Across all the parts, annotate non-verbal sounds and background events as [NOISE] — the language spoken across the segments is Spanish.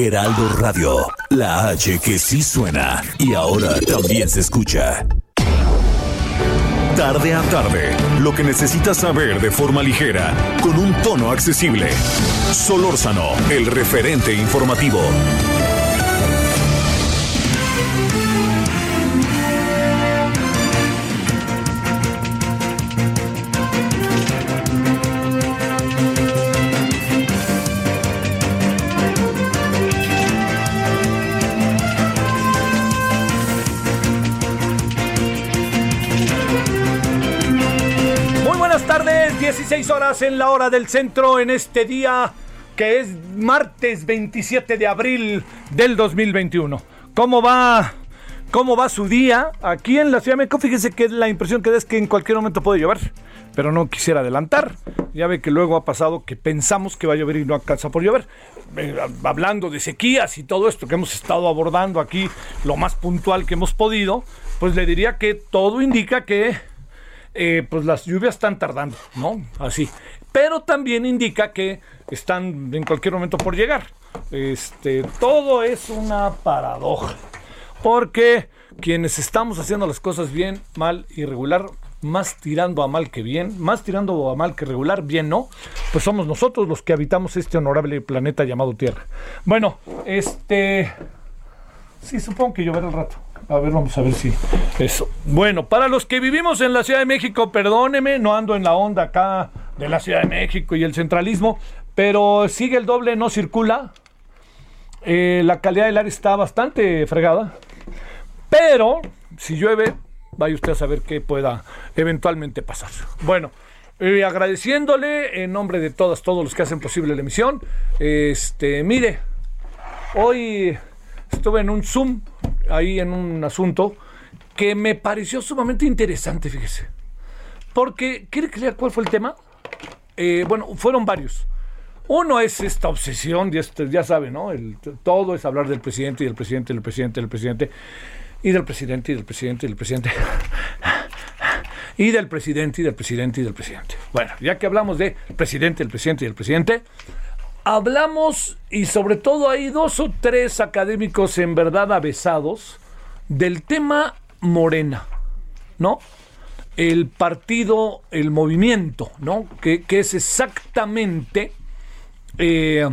Heraldo Radio, la H que sí suena y ahora también se escucha. Tarde a tarde, lo que necesitas saber de forma ligera, con un tono accesible. Solórzano, el referente informativo. 16 horas en la hora del centro en este día que es martes 27 de abril del 2021. ¿Cómo va? ¿Cómo va su día aquí en la Ciudad de México? Fíjese que la impresión que da es que en cualquier momento puede llover, pero no quisiera adelantar. Ya ve que luego ha pasado que pensamos que va a llover y no alcanza por llover. Eh, hablando de sequías y todo esto que hemos estado abordando aquí, lo más puntual que hemos podido, pues le diría que todo indica que eh, pues las lluvias están tardando, ¿no? Así. Pero también indica que están en cualquier momento por llegar. Este, todo es una paradoja. Porque quienes estamos haciendo las cosas bien, mal y regular, más tirando a mal que bien, más tirando a mal que regular, bien no, pues somos nosotros los que habitamos este honorable planeta llamado Tierra. Bueno, este... Sí, supongo que lloverá al rato. A ver, vamos a ver si eso. Bueno, para los que vivimos en la Ciudad de México, perdóneme, no ando en la onda acá de la Ciudad de México y el centralismo, pero sigue el doble, no circula. Eh, la calidad del aire está bastante fregada. Pero si llueve, vaya usted a saber qué pueda eventualmente pasar. Bueno, eh, agradeciéndole en nombre de todas, todos los que hacen posible la emisión. Este, mire, hoy estuve en un Zoom, ahí en un asunto, que me pareció sumamente interesante, fíjese. Porque, ¿quiere que cuál fue el tema? Eh, bueno, fueron varios. Uno es esta obsesión, ya, este- ya sabe, ¿no? Todo es hablar del presidente y del presidente, del presidente, del presidente, y del presidente, y del presidente, y del presidente. Y del presidente, y del presidente, y del presidente. Bueno, ya que hablamos de presidente, el presidente y el presidente, hablamos, y sobre todo hay dos o tres académicos en verdad avesados, del tema Morena, ¿no? El partido, el movimiento, ¿no? Que, que es exactamente, eh,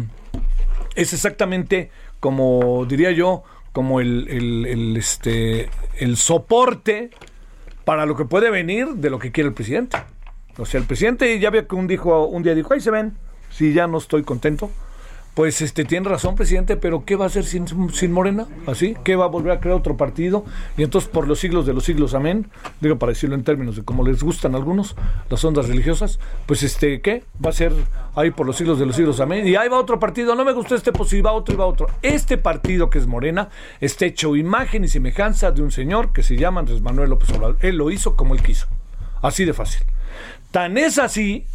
es exactamente como diría yo, como el, el- el, este, el soporte para lo que puede venir de lo que quiere el presidente. O sea, el presidente ya veo que un, dijo, un día dijo, ahí se ven, si ya no estoy contento. Pues este tiene razón, presidente, pero ¿qué va a hacer sin, sin Morena? ¿Así? ¿Qué va a volver a crear otro partido? Y entonces, por los siglos de los siglos, amén. Digo, para decirlo en términos de cómo les gustan a algunos, las ondas religiosas. Pues este, ¿qué? Va a ser ahí por los siglos de los siglos, amén. Y ahí va otro partido, no me gustó este, pues si va otro y va otro. Este partido que es Morena está hecho imagen y semejanza de un señor que se llama Andrés Manuel López Obrador. Él lo hizo como él quiso. Así de fácil. Tan es así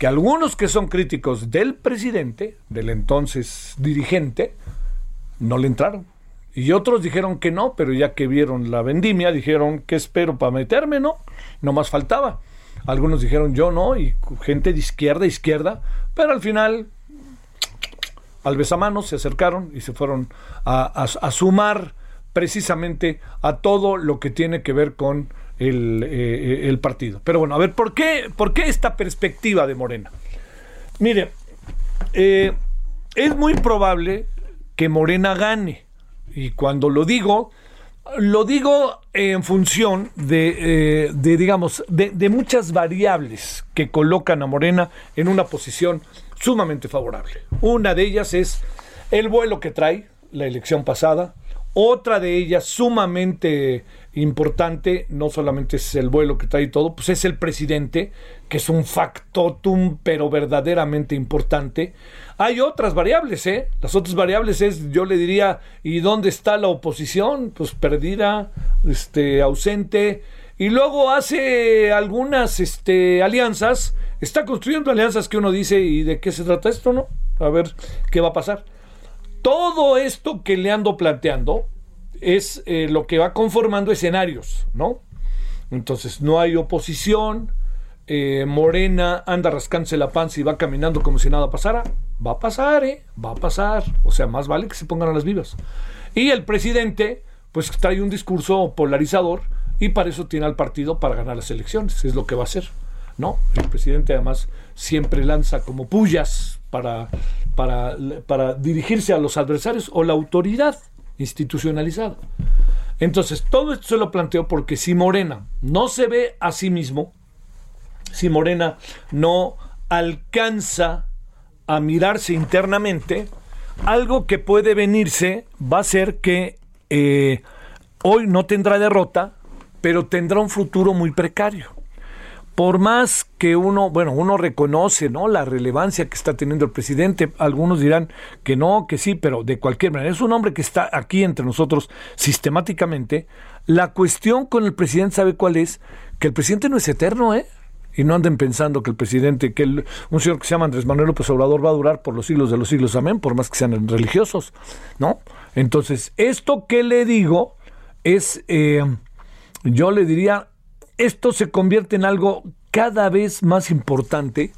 que algunos que son críticos del presidente, del entonces dirigente, no le entraron. Y otros dijeron que no, pero ya que vieron la vendimia, dijeron, ¿qué espero para meterme? No, no más faltaba. Algunos dijeron yo no, y gente de izquierda, izquierda, pero al final, al besamanos, se acercaron y se fueron a, a- a sumar precisamente a todo lo que tiene que ver con el, eh, el partido. Pero bueno, a ver, ¿por qué, por qué esta perspectiva de Morena? Mire, eh, es muy probable que Morena gane. Y cuando lo digo, lo digo en función de, eh, de, digamos, de muchas variables que colocan a Morena en una posición sumamente favorable. Una de ellas es el vuelo que trae la elección pasada. Otra de ellas sumamente importante, no solamente es el vuelo que trae todo, pues es el presidente, que es un factotum, pero verdaderamente importante. Hay otras variables, ¿eh? Las otras variables es, yo le diría, ¿y dónde está la oposición? Pues perdida, este, ausente. Y luego hace algunas este, alianzas, está construyendo alianzas que uno dice, ¿y de qué se trata esto, no? A ver qué va a pasar. Todo esto que le ando planteando es eh, lo que va conformando escenarios, ¿no? Entonces no hay oposición, eh, Morena anda rascándose la panza y va caminando como si nada pasara. Va a pasar, ¿eh? Va a pasar. O sea, más vale que se pongan a las vivas. Y el presidente, pues trae un discurso polarizador y para eso tiene al partido para ganar las elecciones. Es lo que va a hacer, ¿no? El presidente además siempre lanza como pullas para, para, para dirigirse a los adversarios o la autoridad institucionalizada. Entonces, todo esto se lo planteo porque si Morena no se ve a sí mismo, si Morena no alcanza a mirarse internamente, algo que puede venirse va a ser que eh, hoy no tendrá derrota, pero tendrá un futuro muy precario por más que uno, bueno, uno reconoce, ¿no? La relevancia que está teniendo el presidente, algunos dirán que no, que sí, pero de cualquier manera, es un hombre que está aquí entre nosotros sistemáticamente. La cuestión con el presidente, ¿sabe cuál es? Que el presidente no es eterno, ¿eh? Y no anden pensando que el presidente, que un señor que se llama Andrés Manuel López Obrador va a durar por los siglos de los siglos, amén, por más que sean religiosos, ¿no? Entonces, esto que le digo es, eh, yo le diría, esto se convierte en algo cada vez más importante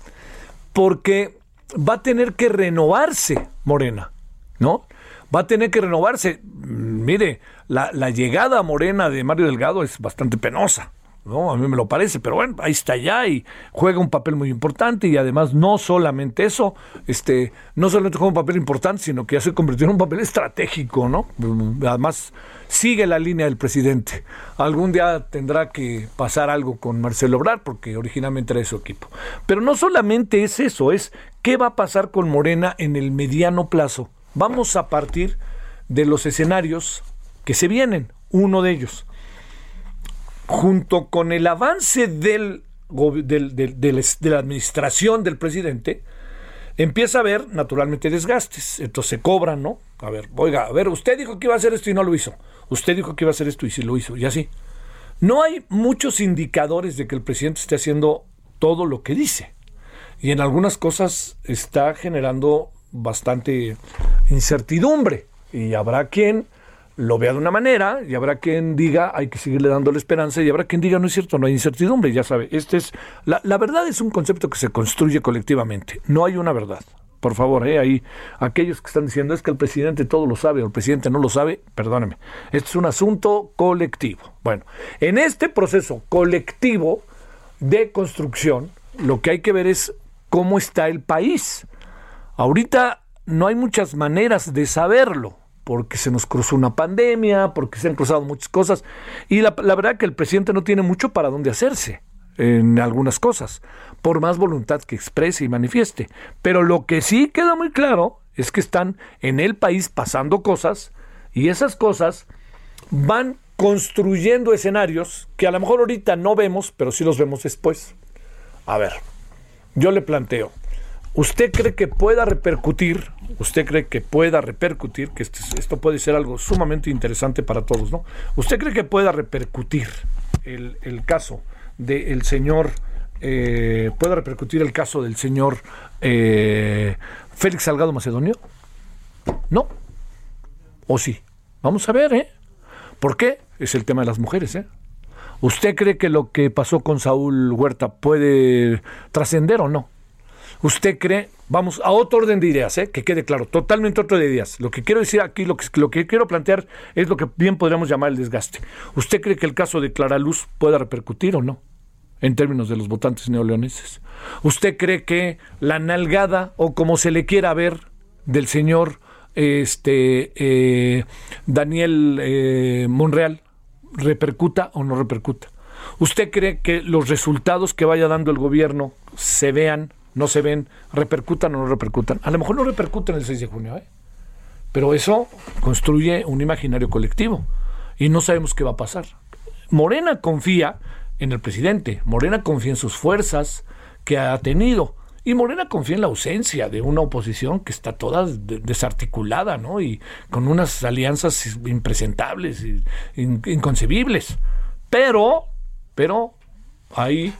porque va a tener que renovarse Morena, ¿no? Va a tener que renovarse. Mire, la, llegada a Morena de Mario Delgado es bastante penosa. ¿No? A mí me lo parece, pero bueno, ahí está ya y juega un papel muy importante y además no solamente eso, este, no solamente juega un papel importante, sino que ya se convirtió en un papel estratégico, ¿no? Además, sigue la línea del presidente. Algún día tendrá que pasar algo con Marcelo Obrar, porque originalmente era su equipo. Pero no solamente es eso, es qué va a pasar con Morena en el mediano plazo. Vamos a partir de los escenarios que se vienen, uno de ellos junto con el avance del, de la administración del presidente, empieza a haber naturalmente desgastes. Entonces se cobran, ¿no? A ver, oiga, a ver, usted dijo que iba a hacer esto y no lo hizo. Usted dijo que iba a hacer esto y sí lo hizo, y así. No hay muchos indicadores de que el presidente esté haciendo todo lo que dice. Y en algunas cosas está generando bastante incertidumbre. Y habrá quien lo vea de una manera y habrá quien diga hay que seguirle dando la esperanza y habrá quien diga no es cierto, no hay incertidumbre, ya sabe, este es la, la verdad es un concepto que se construye colectivamente, no hay una verdad. Por favor, eh, ahí aquellos que están diciendo es que el presidente todo lo sabe o el presidente no lo sabe, perdóneme. Este es un asunto colectivo. Bueno, en este proceso colectivo de construcción, lo que hay que ver es cómo está el país. Ahorita no hay muchas maneras de saberlo porque se nos cruzó una pandemia, porque se han cruzado muchas cosas. Y la, verdad que el presidente no tiene mucho para dónde hacerse en algunas cosas, por más voluntad que exprese y manifieste. Pero lo que sí queda muy claro es que están en el país pasando cosas y esas cosas van construyendo escenarios que a lo mejor ahorita no vemos, pero sí los vemos después. A ver, yo le planteo, ¿Usted cree que pueda repercutir, usted cree que pueda repercutir, que esto, puede ser algo sumamente interesante para todos, ¿no? ¿Usted cree que pueda repercutir el, caso del señor, eh, pueda repercutir el caso del señor eh, Félix Salgado Macedonio? ¿No? ¿O sí? Vamos a ver, ¿eh? ¿Por qué? Es el tema de las mujeres, ¿eh? ¿Usted cree que lo que pasó con Saúl Huerta puede trascender o no? ¿Usted cree, vamos a otro orden de ideas, ¿eh? que quede claro, totalmente otro de ideas? Lo que quiero decir aquí, lo que, lo que quiero plantear es lo que bien podríamos llamar el desgaste. ¿Usted cree que el caso de Clara Luz pueda repercutir o no? en términos de los votantes neoleoneses. ¿Usted cree que la nalgada, o como se le quiera ver, del señor este, eh, Daniel eh, Monreal repercuta o no repercuta? ¿Usted cree que los resultados que vaya dando el gobierno se vean no se ven, repercutan o no repercutan. A lo mejor no repercuten el 6 de junio, ¿eh? Pero eso construye un imaginario colectivo y no sabemos qué va a pasar. Morena confía en el presidente, Morena confía en sus fuerzas que ha tenido. Y Morena confía en la ausencia de una oposición que está toda desarticulada, ¿no? Y con unas alianzas impresentables, inconcebibles. Pero, pero, ahí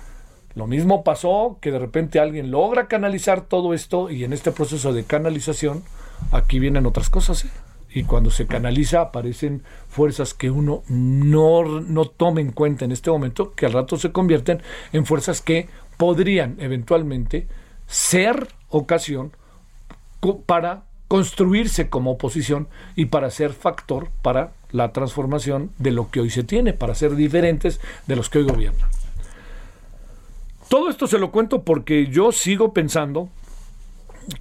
lo mismo pasó que de repente alguien logra canalizar todo esto y en este proceso de canalización, aquí vienen otras cosas, ¿eh? y cuando se canaliza aparecen fuerzas que uno no, no toma en cuenta en este momento, que al rato se convierten en fuerzas que podrían eventualmente ser ocasión para construirse como oposición y para ser factor para la transformación de lo que hoy se tiene, para ser diferentes de los que hoy gobiernan. Todo esto se lo cuento porque yo sigo pensando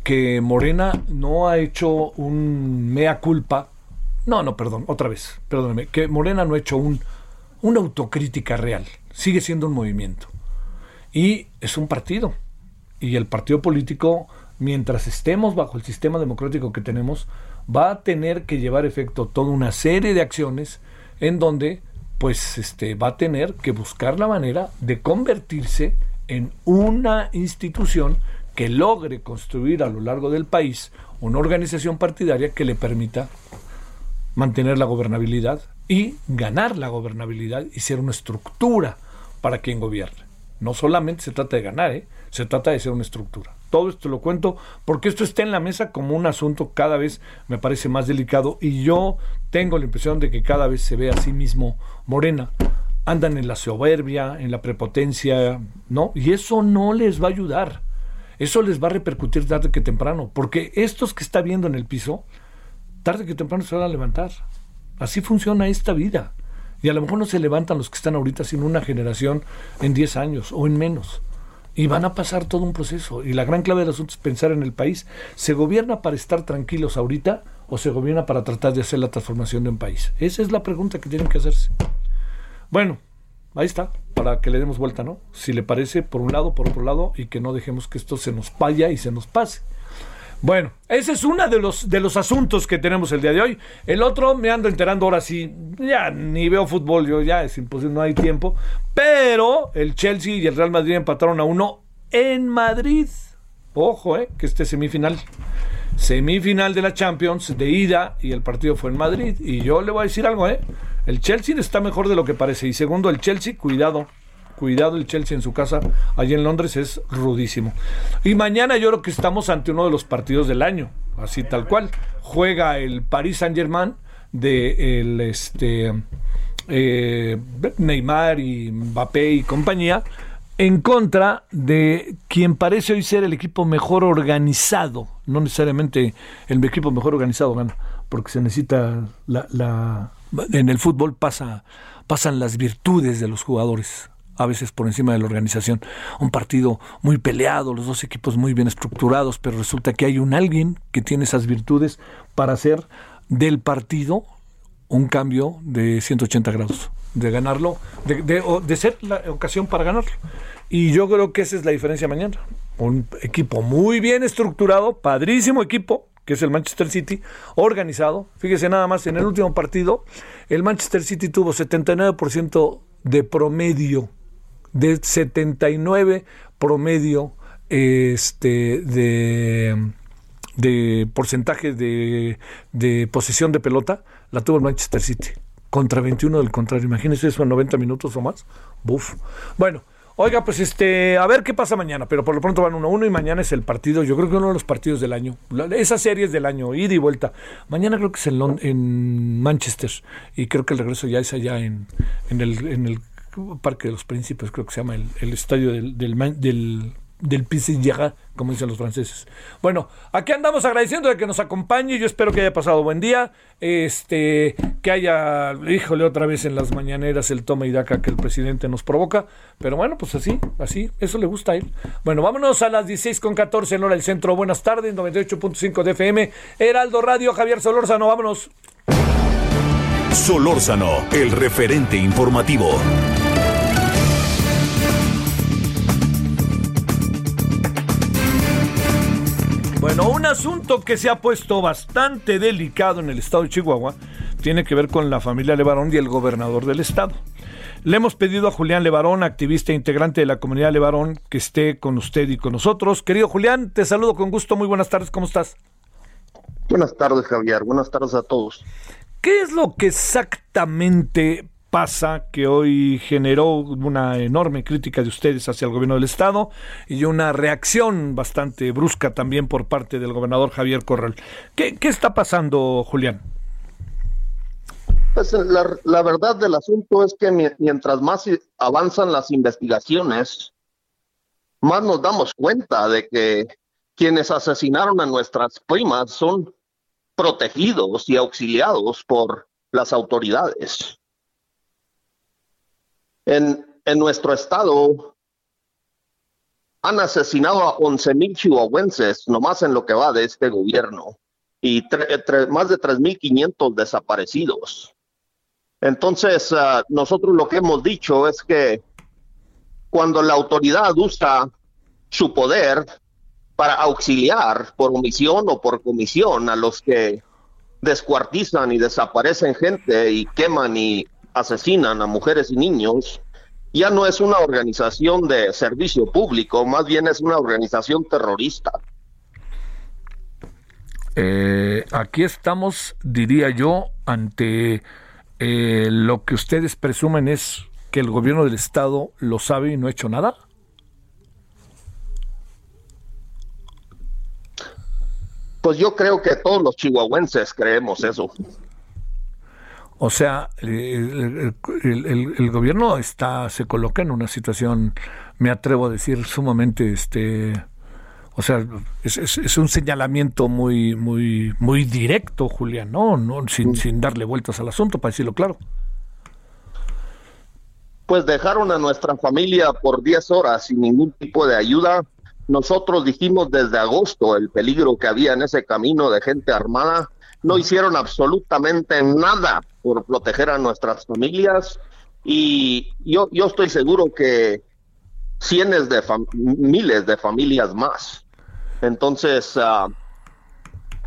que Morena no ha hecho un mea culpa. No, no, perdón, otra vez, perdóneme, que Morena no ha hecho un, una autocrítica real. Sigue siendo un movimiento. Y es un partido y el partido político, mientras estemos bajo el sistema democrático que tenemos, va a tener que llevar efecto toda una serie de acciones en donde pues este va a tener que buscar la manera de convertirse en una institución que logre construir a lo largo del país una organización partidaria que le permita mantener la gobernabilidad y ganar la gobernabilidad y ser una estructura para quien gobierne. No solamente se trata de ganar, ¿eh? se trata de ser una estructura. Todo esto lo cuento porque esto está en la mesa como un asunto cada vez me parece más delicado y yo tengo la impresión de que cada vez se ve a sí mismo Morena. Andan en la soberbia, en la prepotencia, ¿no? Y eso no les va a ayudar. Eso les va a repercutir tarde que temprano, porque estos que está viendo en el piso, tarde que temprano se van a levantar. Así funciona esta vida. Y a lo mejor no se levantan los que están ahorita, sino una generación en 10 años o en menos. Y van a pasar todo un proceso. Y la gran clave del asunto es pensar en el país. ¿Se gobierna para estar tranquilos ahorita o se gobierna para tratar de hacer la transformación de un país? Esa es la pregunta que tienen que hacerse. Bueno, ahí está, para que le demos vuelta, ¿no? Si le parece, por un lado, por otro lado, y que no dejemos que esto se nos vaya y se nos pase. Bueno, ese es uno de los, de los asuntos que tenemos el día de hoy. El otro me ando enterando ahora sí, ya ni veo fútbol, yo ya es imposible, no hay tiempo. Pero el Chelsea y el Real Madrid empataron a uno en Madrid. Ojo, eh, que este semifinal. Semifinal de la Champions de ida y el partido fue en Madrid. Y yo le voy a decir algo, eh. El Chelsea está mejor de lo que parece. Y segundo, el Chelsea, cuidado, Cuidado el Chelsea en su casa, allí en Londres es rudísimo. Y mañana yo creo que estamos ante uno de los partidos del año, así tal cual. Juega el Paris Saint Germain de el este eh, Neymar y Mbappé y compañía en contra de quien parece hoy ser el equipo mejor organizado, no necesariamente el equipo mejor organizado gana, porque se necesita la, la en el fútbol pasa pasan las virtudes de los jugadores a veces por encima de la organización. Un partido muy peleado, los dos equipos muy bien estructurados, pero resulta que hay un alguien que tiene esas virtudes para hacer del partido un cambio de 180 grados, de ganarlo, de, de, ser la ocasión para ganarlo. Y yo creo que esa es la diferencia mañana. Un equipo muy bien estructurado, padrísimo equipo, que es el Manchester City, organizado. Fíjese nada más, en el último partido, el Manchester City tuvo 79% de promedio de 79 promedio este, de, de porcentaje de, de posesión de pelota, la tuvo el Manchester City. Contra 21 del contrario. Imagínense eso en 90 minutos o más. Buf. Bueno, Oiga, pues este, a ver qué pasa mañana, pero por lo pronto van 1-1 y mañana es el partido, yo creo que uno de los partidos del año. Esa serie es del año, ida y vuelta. Mañana creo que es en, en Manchester y creo que el regreso ya es allá en, en, el, en el Parque de los Príncipes, creo que se llama el, estadio del, del, del, del como dicen los franceses. Bueno, aquí andamos agradeciendo de que nos acompañe. Yo espero que haya pasado buen día. Este, que haya, híjole, otra vez en las mañaneras el toma y daca que el presidente nos provoca. Pero bueno, pues así, así, eso le gusta a él. Bueno, vámonos a las 16 con 14 en hora del centro. Buenas tardes, 98.5 de FM. Heraldo Radio, Javier Solórzano, vámonos. Solórzano, el referente informativo. Bueno, un asunto que se ha puesto bastante delicado en el estado de Chihuahua tiene que ver con la familia Levarón y el gobernador del estado. Le hemos pedido a Julián Levarón, activista e integrante de la comunidad Levarón, que esté con usted y con nosotros. Querido Julián, te saludo con gusto. Muy buenas tardes, ¿cómo estás? Buenas tardes, Javier. Buenas tardes a todos. ¿Qué es lo que exactamente pasa que hoy generó una enorme crítica de ustedes hacia el gobierno del estado y una reacción bastante brusca también por parte del gobernador Javier Corral. ¿Qué, está pasando, Julián? Pues la, la, verdad del asunto es que mientras más avanzan las investigaciones, más nos damos cuenta de que quienes asesinaron a nuestras primas son protegidos y auxiliados por las autoridades. En, en nuestro estado han asesinado a 11.000 chihuahuenses nomás en lo que va de este gobierno y más de 3.500 desaparecidos. Entonces, ah, nosotros lo que hemos dicho es que cuando la autoridad usa su poder para auxiliar por omisión o por comisión a los que descuartizan y desaparecen gente y queman y asesinan a mujeres y niños, ya no es una organización de servicio público, más bien es una organización terrorista. Eh, aquí estamos, diría yo, ante eh, lo que ustedes presumen es que el gobierno del Estado lo sabe y no ha hecho nada. Pues yo creo que todos los chihuahuenses creemos eso. O sea, el, gobierno está, se coloca en una situación, me atrevo a decir, sumamente, este, o sea, es, un señalamiento muy, muy, muy directo, Julián, ¿no? no sin, sin darle vueltas al asunto, para decirlo claro. Pues dejaron a nuestra familia por 10 horas sin ningún tipo de ayuda. Nosotros dijimos desde agosto el peligro que había en ese camino de gente armada no hicieron absolutamente nada por proteger a nuestras familias y yo, yo estoy seguro que cientos de miles de familias más. Entonces, uh,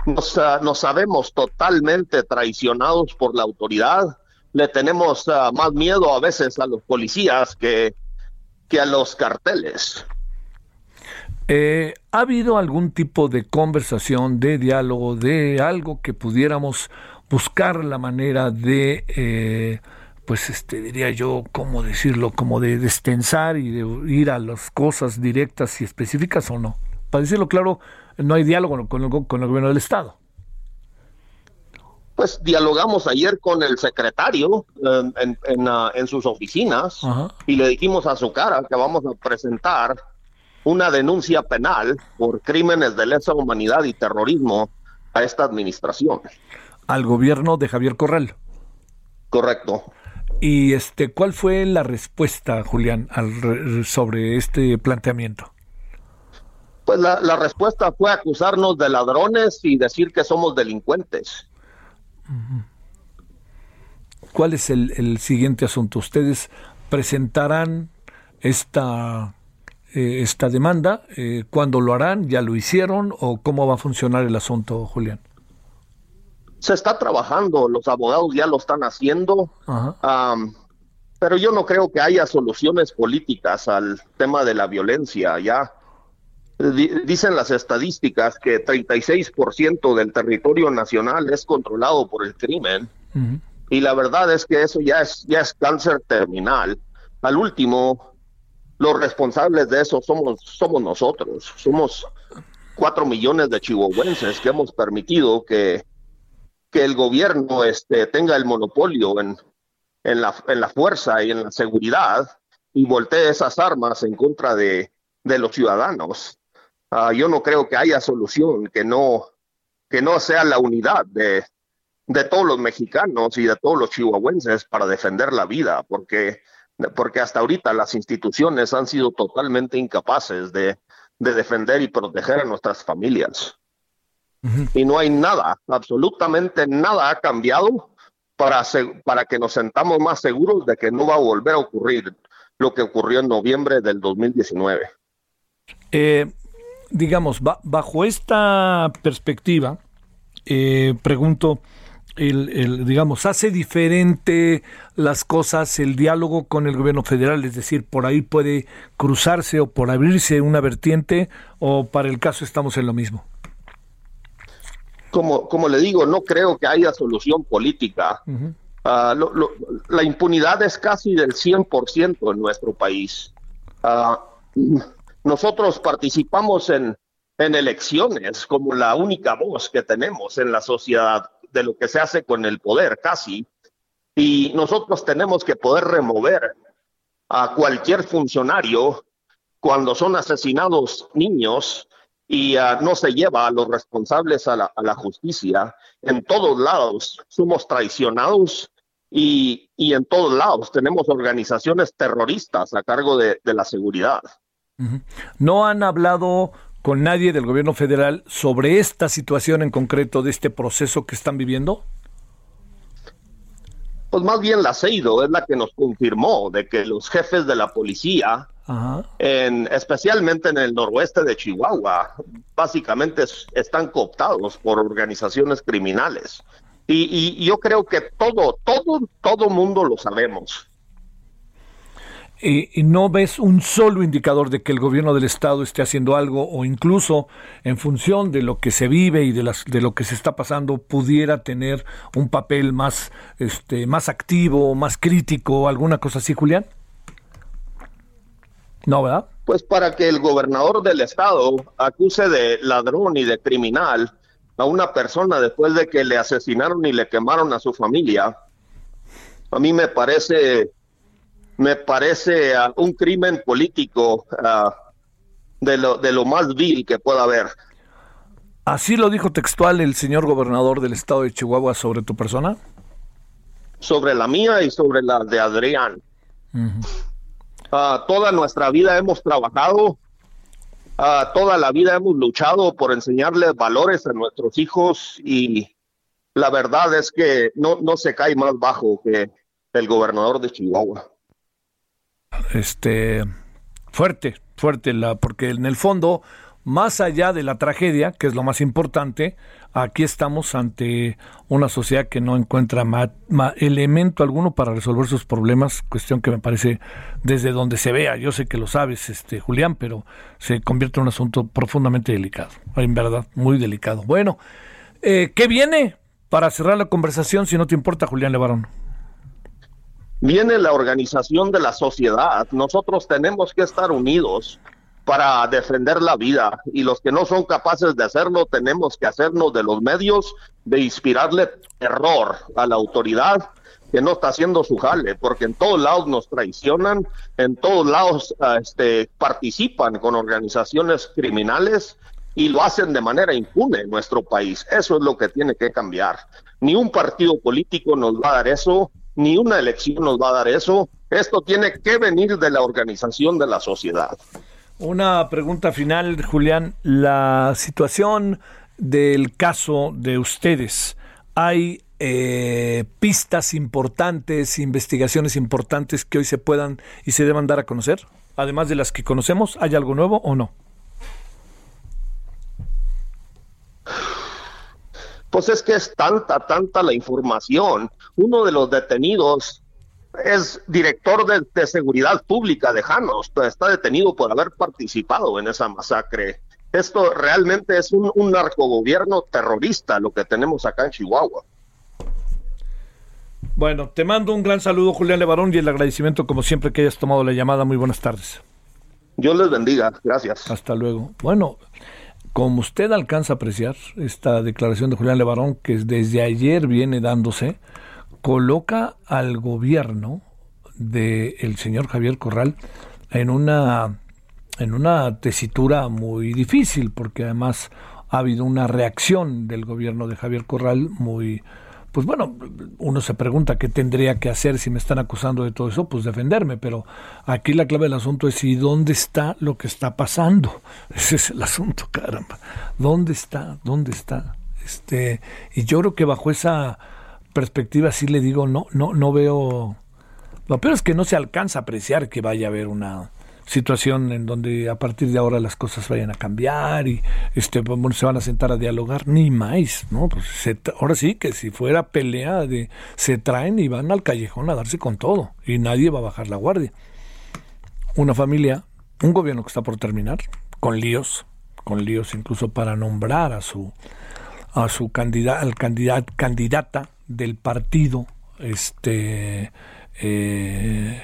nos, ah, nos, sabemos totalmente traicionados por la autoridad. Le tenemos ah, más miedo a veces a los policías que, que a los carteles. Eh, ¿Ha habido algún tipo de conversación, de diálogo, de algo que pudiéramos buscar la manera de, eh, pues, este, diría yo, ¿cómo decirlo? Como de destensar y de ir a las cosas directas y específicas o no? Para decirlo claro, no hay diálogo con el, con el gobierno del Estado. Pues dialogamos ayer con el secretario en, en, ah, sus oficinas y le dijimos a su cara que vamos a presentar una denuncia penal por crímenes de lesa humanidad y terrorismo a esta administración. Al gobierno de Javier Corral. Correcto. ¿Y este cuál fue la respuesta, Julián, al, sobre este planteamiento? Pues la, respuesta fue acusarnos de ladrones y decir que somos delincuentes. ¿Cuál es el, el siguiente asunto? ¿Ustedes presentarán esta eh, esta demanda? Eh, ¿Cuándo lo harán? ¿Ya lo hicieron? ¿O cómo va a funcionar el asunto, Julián? Se está trabajando, los abogados ya lo están haciendo, pero yo no creo que haya soluciones políticas al tema de la violencia. Ya dicen las estadísticas que 36% del territorio nacional es controlado por el crimen. Y la verdad es que eso ya es, ya es cáncer terminal. Al último, los responsables de eso somos, somos nosotros, somos cuatro millones de chihuahuenses que hemos permitido que, que el gobierno este, tenga el monopolio en, en, la, en la fuerza y en la seguridad y voltee esas armas en contra de, de los ciudadanos. Ah, yo no creo que haya solución que no, que no sea la unidad de, de todos los mexicanos y de todos los chihuahuenses para defender la vida, porque porque hasta ahorita las instituciones han sido totalmente incapaces de, defender y proteger a nuestras familias. Y no hay nada, absolutamente nada ha cambiado para, para que nos sentamos más seguros de que no va a volver a ocurrir lo que ocurrió en noviembre del 2019. Eh, digamos, bajo esta perspectiva, eh, pregunto, el, digamos, hace diferente las cosas el diálogo con el gobierno federal, es decir, por ahí puede cruzarse o por abrirse una vertiente o para el caso estamos en lo mismo. Como, como le digo, no creo que haya solución política. Ah, la impunidad es casi del 100% en nuestro país. Uh, nosotros participamos en, en elecciones como la única voz que tenemos en la sociedad de lo que se hace con el poder casi. Y nosotros tenemos que poder remover a cualquier funcionario cuando son asesinados niños y ah, no se lleva a los responsables a la, justicia. En todos lados somos traicionados y, y, en todos lados tenemos organizaciones terroristas a cargo de la seguridad. ¿No han hablado con nadie del gobierno federal sobre esta situación en concreto de este proceso que están viviendo? Pues más bien la CEIDO es la que nos confirmó de que los jefes de la policía, En, especialmente en el noroeste de Chihuahua, básicamente están cooptados por organizaciones criminales. Y, y, yo creo que todo, todo, todo mundo lo sabemos y no ves un solo indicador de que el gobierno del estado esté haciendo algo o incluso en función de lo que se vive y de, las, de lo que se está pasando pudiera tener un papel más, este, más activo, más crítico, alguna cosa así, Julián? No, ¿verdad? Pues para que el gobernador del estado acuse de ladrón y de criminal a una persona después de que le asesinaron y le quemaron a su familia, a mí me parece me parece uh, un crimen político uh, de, lo, de lo más vil que pueda haber. ¿Así lo dijo textual el señor gobernador del estado de Chihuahua sobre tu persona? Sobre la mía y sobre la de Adrián. Uh, toda nuestra vida hemos trabajado, toda la vida hemos luchado por enseñarles valores a nuestros hijos y la verdad es que no, no se cae más bajo que el gobernador de Chihuahua este fuerte, fuerte la porque en el fondo más allá de la tragedia, que es lo más importante, aquí estamos ante una sociedad que no encuentra elemento alguno para resolver sus problemas, cuestión que me parece desde donde se vea, yo sé que lo sabes, este Julián, pero se convierte en un asunto profundamente delicado, en verdad, muy delicado. Bueno, eh, ¿qué viene para cerrar la conversación, si no te importa, Julián Levarón? Viene la organización de la sociedad. Nosotros tenemos que estar unidos para defender la vida y los que no son capaces de hacerlo tenemos que hacernos de los medios de inspirarle terror a la autoridad que no está haciendo su jale, porque en todos lados nos traicionan, en todos lados ah, este, participan con organizaciones criminales y lo hacen de manera impune en nuestro país. Eso es lo que tiene que cambiar. Ni un partido político nos va a dar eso, ni una elección nos va a dar eso. Esto tiene que venir de la organización de la sociedad. Una pregunta final, Julián. La situación del caso de ustedes, ¿hay eh, pistas importantes, investigaciones importantes que hoy se puedan y se deban dar a conocer? Además de las que conocemos, ¿hay algo nuevo o no? Pues es que es tanta, tanta la información. Uno de los detenidos es director de, seguridad pública de Janos, está detenido por haber participado en esa masacre. Esto realmente es un, un narcogobierno terrorista lo que tenemos acá en Chihuahua. Bueno, te mando un gran saludo, Julián Levarón, y el agradecimiento, como siempre, que hayas tomado la llamada. Muy buenas tardes. Dios les bendiga. Gracias. Hasta luego. Bueno, como usted alcanza a apreciar, esta declaración de Julián Levarón, que desde ayer viene dándose, coloca al gobierno del señor Javier Corral en una, en una tesitura muy difícil, porque además ha habido una reacción del gobierno de Javier Corral muy, pues bueno, uno se pregunta qué tendría que hacer si me están acusando de todo eso, pues defenderme, pero aquí la clave del asunto es ¿y dónde está lo que está pasando? [LAUGHS] Ese es el asunto, caramba. ¿Dónde está? ¿Dónde está? Este, y yo creo que bajo esa perspectiva sí le digo, no, no, no veo. Lo peor es que no se alcanza a apreciar que vaya a haber una situación en donde a partir de ahora las cosas vayan a cambiar y este se van a sentar a dialogar ni más no pues ahora sí que si fuera pelea de se traen y van al callejón a darse con todo y nadie va a bajar la guardia una familia un gobierno que está por terminar con líos con líos incluso para nombrar a su a su candidata al candidat, candidata del partido este eh,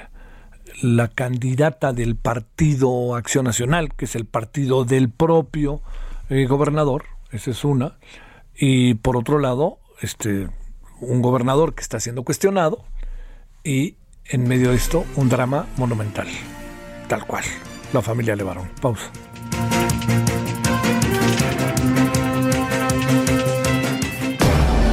la candidata del Partido Acción Nacional, que es el partido del propio eh, gobernador, esa es una, y por otro lado, este, un gobernador que está siendo cuestionado y en medio de esto un drama monumental, tal cual, la familia Levarón. Pausa.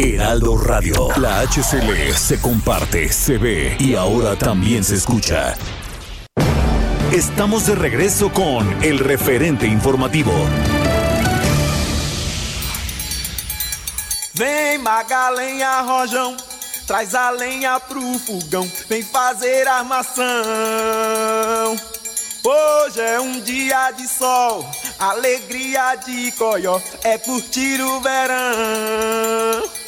Heraldo Radio. La HCL se comparte, se ve y ahora también se escucha. Estamos de regreso con el referente informativo. Vem Magalenha Rojão, traz a lenha pro fogão, vem fazer armação. Hoje é um dia de sol, alegria de coió, é curtir o verão.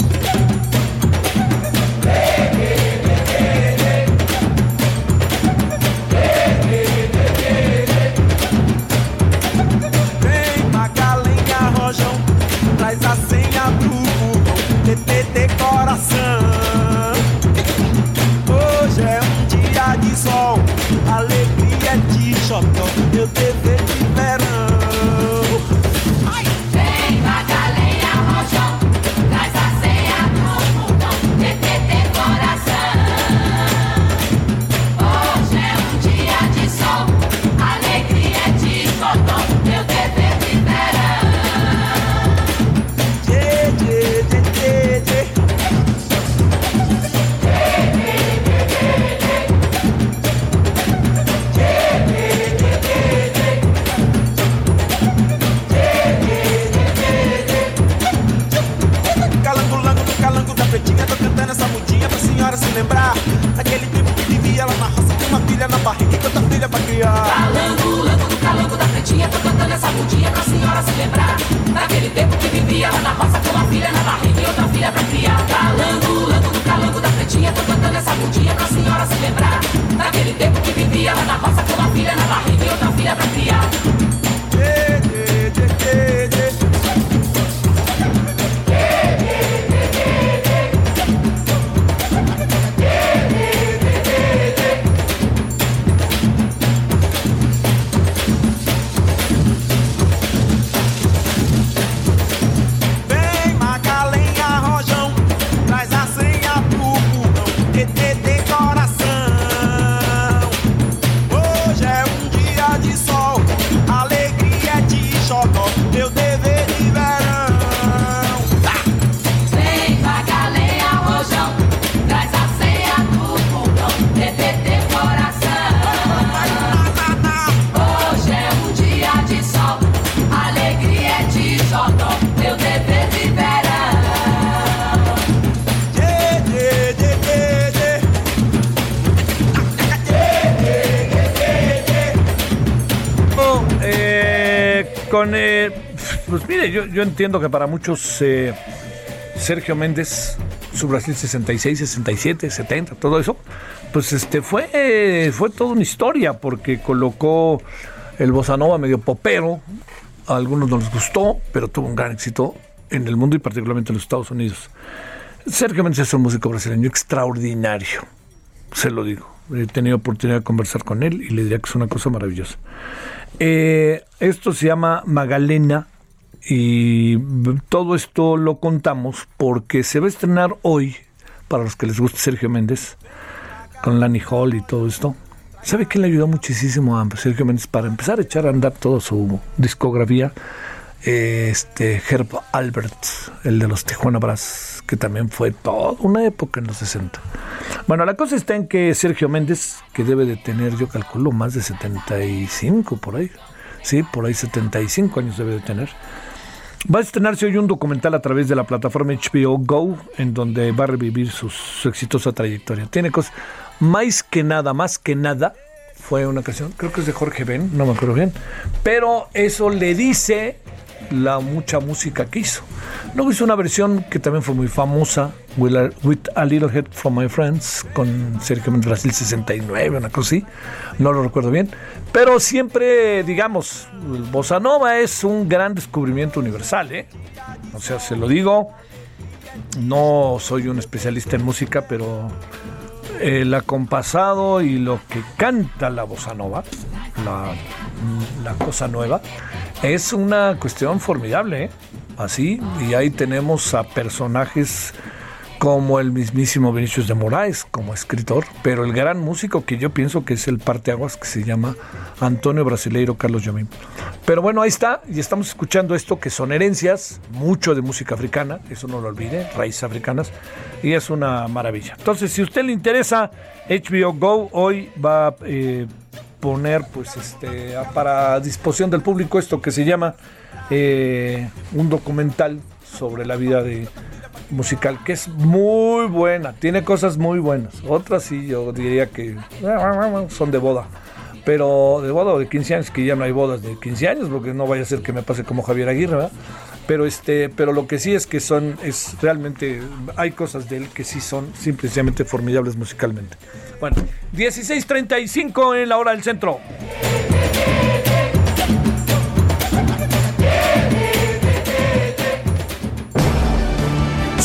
Traz a senha do Google, TTT coração. Hoje é um dia de sol, alegria de xotó, meu dever de lembrar daquele tempo que vivia lá na roça com uma filha na barriga e tanta filha pra criar. Calango, lango do calango da pretinha, tô cantando essa mudinha pra senhora se lembrar. Daquele tempo que vivia lá na roça com uma filha na barriga e outra filha pra criar. Calango, lango do calango da pretinha, tô cantando essa mudinha pra senhora se lembrar. Daquele tempo que vivia lá na roça com uma filha na barriga e outra filha pra criar. Mire, yo, yo entiendo que para muchos eh, Sergio Méndez, su Brasil 66, 67, 70, todo eso, pues este fue, fue toda una historia porque colocó el bossa nova medio popero, a algunos no les gustó, pero tuvo un gran éxito en el mundo y particularmente en los Estados Unidos. Sergio Méndez es un músico brasileño extraordinario, se lo digo. He tenido oportunidad de conversar con él y le diría que es una cosa maravillosa. Eh, esto se llama Magalena y todo esto lo contamos porque se va a estrenar hoy, para los que les guste Sergio Méndez, con Lani Hall y todo esto. ¿Sabe quién le ayudó muchísimo a Sergio Méndez para empezar a echar a andar toda su discografía? Este Herb Albert, el de los Tijuana Brass, que también fue toda una época en los 60. Bueno, la cosa está en que Sergio Méndez, que debe de tener, yo calculo, más de 75 por ahí, sí, por ahí 75 años debe de tener, Va a estrenarse hoy un documental a través de la plataforma HBO Go, en donde va a revivir su, exitosa trayectoria. Tiene cosas, más que nada, más que nada, fue una canción, creo que es de Jorge Ben, no me acuerdo bien, pero eso le dice la mucha música que hizo. Luego hizo una versión que también fue muy famosa, With a, Little Head from My Friends, con Sergio Mendes Brasil 69, una cosa así, no lo recuerdo bien. Pero siempre, digamos, Bossa Nova es un gran descubrimiento universal, ¿eh? O sea, se lo digo, no soy un especialista en música, pero el acompasado y lo que canta la bossa nova, la, la cosa nueva, es una cuestión formidable, ¿eh? así, y ahí tenemos a personajes como el mismísimo Vinicius de Moraes como escritor, pero el gran músico que yo pienso que es el parteaguas que se llama Antonio Brasileiro Carlos Jobim. Pero bueno, ahí está, y estamos escuchando esto que son herencias, mucho de música africana, eso no lo olvide, raíces africanas, y es una maravilla. Entonces, si a usted le interesa, HBO Go hoy va a eh, poner pues este para disposición del público esto que se llama eh, un documental sobre la vida de musical que es muy buena, tiene cosas muy buenas. Otras sí yo diría que son de boda. Pero de boda o de 15 años, que ya no hay bodas de 15 años, porque no vaya a ser que me pase como Javier Aguirre, ¿verdad? Pero este, pero lo que sí es que son, es realmente, hay cosas de él que sí son simplemente formidables musicalmente. Bueno, 16.35 en la hora del centro.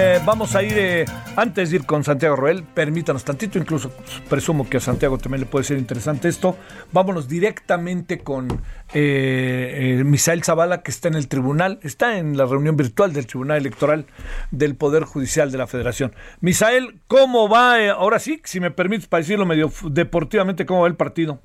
Eh, vamos a ir, eh, antes de ir con Santiago Roel, permítanos tantito, incluso presumo que a Santiago también le puede ser interesante esto. Vámonos directamente con eh, Misael Zavala, que está en el tribunal, está en la reunión virtual del Tribunal Electoral del Poder Judicial de la Federación. Misael, ¿cómo va? ahora sí, si me permites, para decirlo medio deportivamente, ¿cómo va el partido?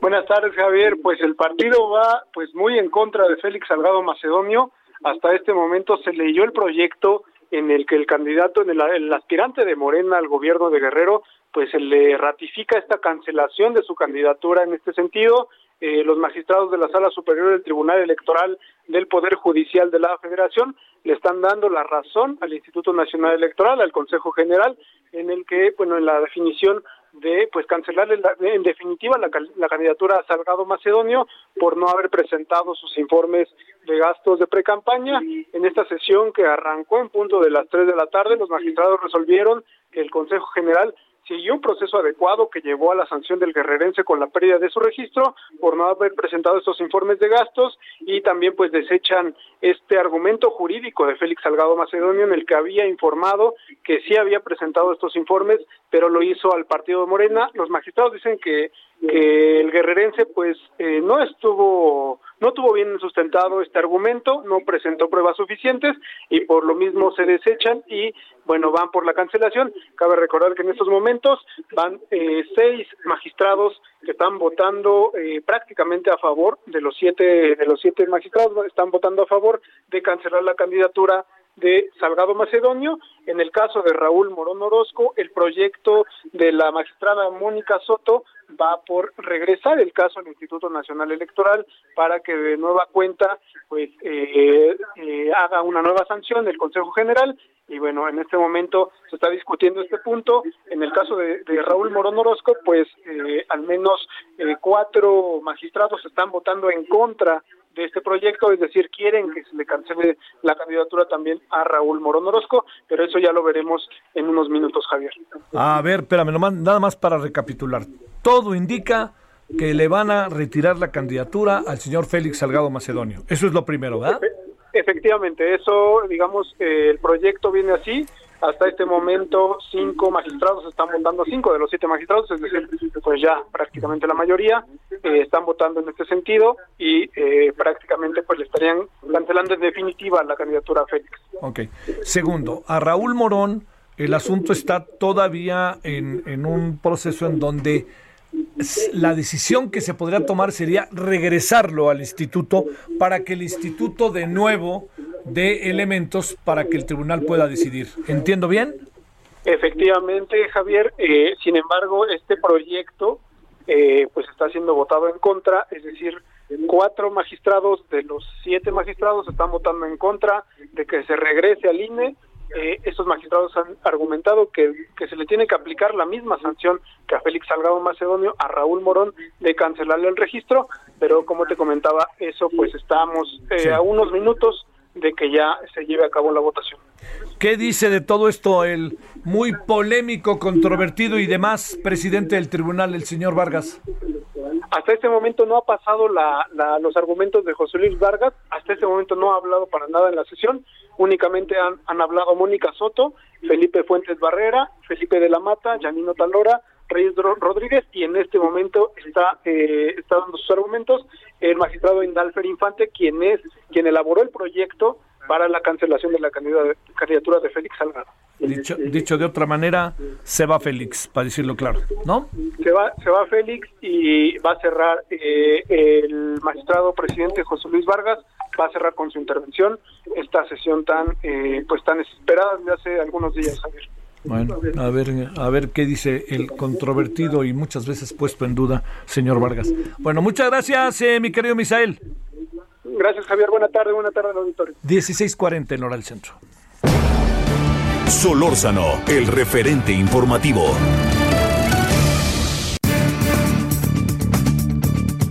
Buenas tardes, Javier. Pues el partido va pues muy en contra de Félix Salgado Macedonio hasta este momento se leyó el proyecto en el que el candidato, en el, aspirante de Morena al gobierno de Guerrero, pues se le ratifica esta cancelación de su candidatura en este sentido. Eh, los magistrados de la Sala Superior del Tribunal Electoral del Poder Judicial de la Federación le están dando la razón al Instituto Nacional Electoral, al Consejo General, en el que, bueno, en la definición de pues cancelar en definitiva la, la, candidatura a Salgado Macedonio por no haber presentado sus informes de gastos de precampaña. En esta sesión que arrancó en punto de las 3 de la tarde, los magistrados resolvieron que el Consejo General siguió un proceso adecuado que llevó a la sanción del guerrerense con la pérdida de su registro por no haber presentado estos informes de gastos y también pues desechan este argumento jurídico de Félix Salgado Macedonio en el que había informado que sí había presentado estos informes pero lo hizo al partido de Morena. Los magistrados dicen que, que el guerrerense pues eh, no estuvo no tuvo bien sustentado este argumento, no presentó pruebas suficientes y por lo mismo se desechan y bueno, van por la cancelación. Cabe recordar que en estos momentos van eh, seis magistrados que están votando eh, prácticamente a favor de los siete de los siete magistrados están votando a favor de cancelar la candidatura de Salgado Macedonio. En el caso de Raúl Morón Orozco, el proyecto de la magistrada Mónica Soto va por regresar el caso al Instituto Nacional Electoral para que de nueva cuenta pues eh, eh, haga una nueva sanción del Consejo General y bueno en este momento se está discutiendo este punto en el caso de, Raúl Morón Orozco pues eh, al menos cuatro magistrados están votando en contra de este proyecto, es decir, quieren que se le cancele la candidatura también a Raúl Morón Orozco, pero eso ya lo veremos en unos minutos, Javier. A ver, espérame, nada más para recapitular. Todo indica que le van a retirar la candidatura al señor Félix Salgado Macedonio. Eso es lo primero, ¿verdad? Efectivamente, eso, digamos, eh, el proyecto viene así. Hasta este momento, cinco magistrados están votando, cinco de los siete magistrados, es decir, pues ya prácticamente la mayoría eh, están votando en este sentido y eh, prácticamente pues le estarían cancelando en definitiva la candidatura a Félix. Ok. Segundo, a Raúl Morón, el asunto está todavía en, en un proceso en donde la decisión que se podría tomar sería regresarlo al instituto para que el instituto de nuevo dé elementos para que el tribunal pueda decidir. ¿Entiendo bien? Efectivamente, Javier. Eh, sin embargo, este proyecto eh, pues está siendo votado en contra, es decir, cuatro magistrados de los siete magistrados están votando en contra de que se regrese al INE eh, estos magistrados han argumentado que, que, se le tiene que aplicar la misma sanción que a Félix Salgado Macedonio, a Raúl Morón, de cancelarle el registro, pero como te comentaba, eso pues estamos eh, a unos minutos de que ya se lleve a cabo la votación. ¿Qué dice de todo esto el muy polémico, controvertido y demás presidente del tribunal, el señor Vargas? Hasta este momento no ha pasado la, los argumentos de José Luis Vargas, hasta este momento no ha hablado para nada en la sesión, únicamente han, hablado Mónica Soto, Felipe Fuentes Barrera, Felipe de la Mata, Janino Talora, Reyes Rodríguez y en este momento está, eh, está dando sus argumentos el magistrado Indalfer Infante, quien es quien elaboró el proyecto para la cancelación de la candidatura de Félix Salgado. Dicho, dicho de otra manera, se va Félix, para decirlo claro, ¿no? Se va, se va Félix y va a cerrar eh, el magistrado presidente José Luis Vargas, va a cerrar con su intervención esta sesión tan, eh, pues tan esperada desde hace algunos días, Javier. Bueno, a ver, a ver qué dice el controvertido y muchas veces puesto en duda, señor Vargas. Bueno, muchas gracias, eh, mi querido Misael. Gracias, Javier. Buena tarde, buena tarde al auditorio. 16:40 en hora del centro. Solórzano, el referente informativo.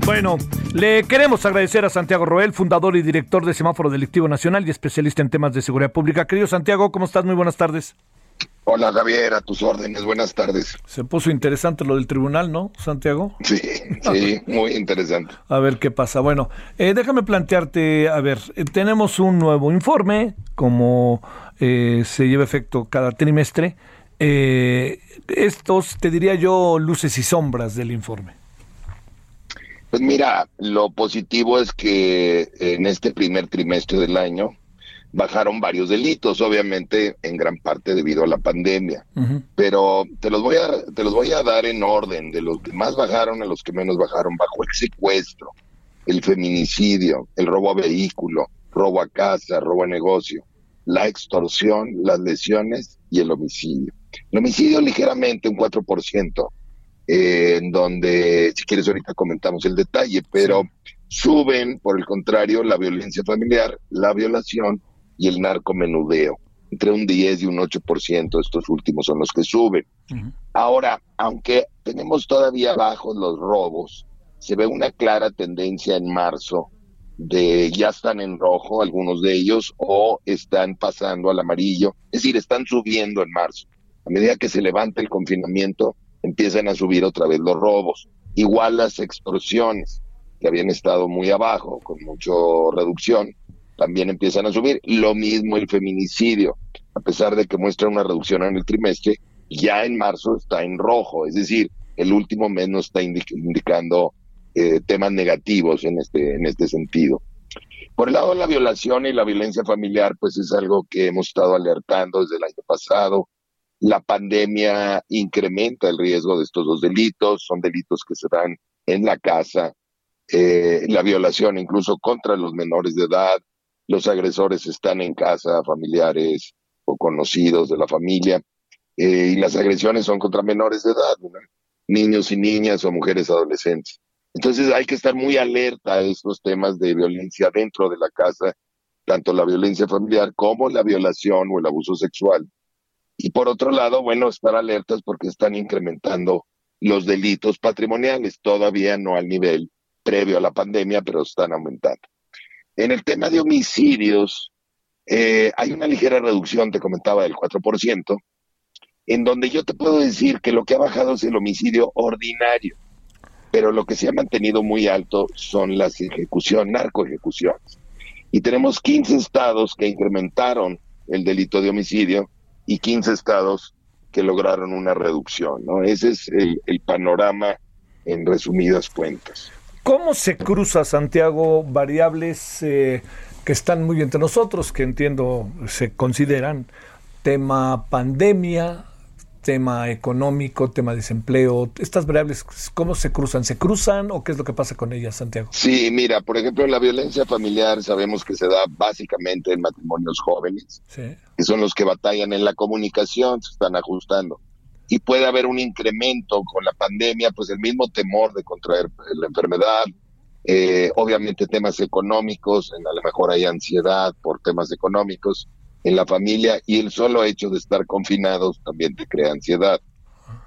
Bueno, le queremos agradecer a Santiago Roel, fundador y director de Semáforo Delictivo Nacional y especialista en temas de seguridad pública. Querido Santiago, ¿cómo estás? Muy buenas tardes. Hola Javier, a tus órdenes, buenas tardes. Se puso interesante lo del tribunal, ¿no, Santiago? Sí, [LAUGHS] sí, muy interesante. A ver qué pasa. Bueno, eh, déjame plantearte, a ver, eh, tenemos un nuevo informe, como eh, se lleva efecto cada trimestre. estos, te diría yo, luces y sombras del informe. Pues mira, lo positivo es que en este primer trimestre del año, bajaron varios delitos, obviamente en gran parte debido a la pandemia. Pero te los voy a te los voy a dar en orden de los que más bajaron a los que menos bajaron bajo el secuestro, el feminicidio, el robo a vehículo, robo a casa, robo a negocio, la extorsión, las lesiones y el homicidio. El homicidio ligeramente un 4%, eh, en donde si quieres ahorita comentamos el detalle, pero suben por el contrario la violencia familiar, la violación y el narcomenudeo. Entre un 10 y un 8%, estos últimos son los que suben. Ahora, aunque tenemos todavía bajos los robos, se ve una clara tendencia en marzo de ya están en rojo algunos de ellos o están pasando al amarillo, es decir, están subiendo en marzo. A medida que se levanta el confinamiento, empiezan a subir otra vez los robos. Igual las extorsiones, que habían estado muy abajo, con mucha reducción, también empiezan a subir. Lo mismo el feminicidio, a pesar de que muestra una reducción en el trimestre, ya en marzo está en rojo, es decir, el último mes no está indicando eh, temas negativos en este, en este sentido. Por el lado de la violación y la violencia familiar, pues es algo que hemos estado alertando desde el año pasado. La pandemia incrementa el riesgo de estos dos delitos, son delitos que se dan en la casa, eh, la violación incluso contra los menores de edad, los agresores están en casa, familiares o conocidos de la familia, eh, y las agresiones son contra menores de edad, niños y niñas o mujeres adolescentes. Entonces hay que estar muy alerta a estos temas de violencia dentro de la casa, tanto la violencia familiar como la violación o el abuso sexual. Y por otro lado, bueno, estar alertas porque están incrementando los delitos patrimoniales, todavía no al nivel previo a la pandemia, pero están aumentando. En el tema de homicidios, eh, hay una ligera reducción, te comentaba, del 4%, en donde yo te puedo decir que lo que ha bajado es el homicidio ordinario, pero lo que se ha mantenido muy alto son las ejecuciones, narcoejecuciones. Y tenemos 15 estados que incrementaron el delito de homicidio y 15 estados que lograron una reducción, ¿no? Ese es el, panorama en resumidas cuentas. ¿Cómo se cruza, Santiago, variables eh, que están muy entre nosotros, que entiendo se consideran tema pandemia, tema económico, tema desempleo, estas variables, ¿cómo se cruzan? ¿Se cruzan o qué es lo que pasa con ellas, Santiago? Sí, mira, por ejemplo, la violencia familiar sabemos que se da básicamente en matrimonios jóvenes, que son los que batallan en la comunicación, se están ajustando. Y puede haber un incremento con la pandemia, pues el mismo temor de contraer la enfermedad, eh, obviamente temas económicos, a lo mejor hay ansiedad por temas económicos, en la familia y el solo hecho de estar confinados también te crea ansiedad.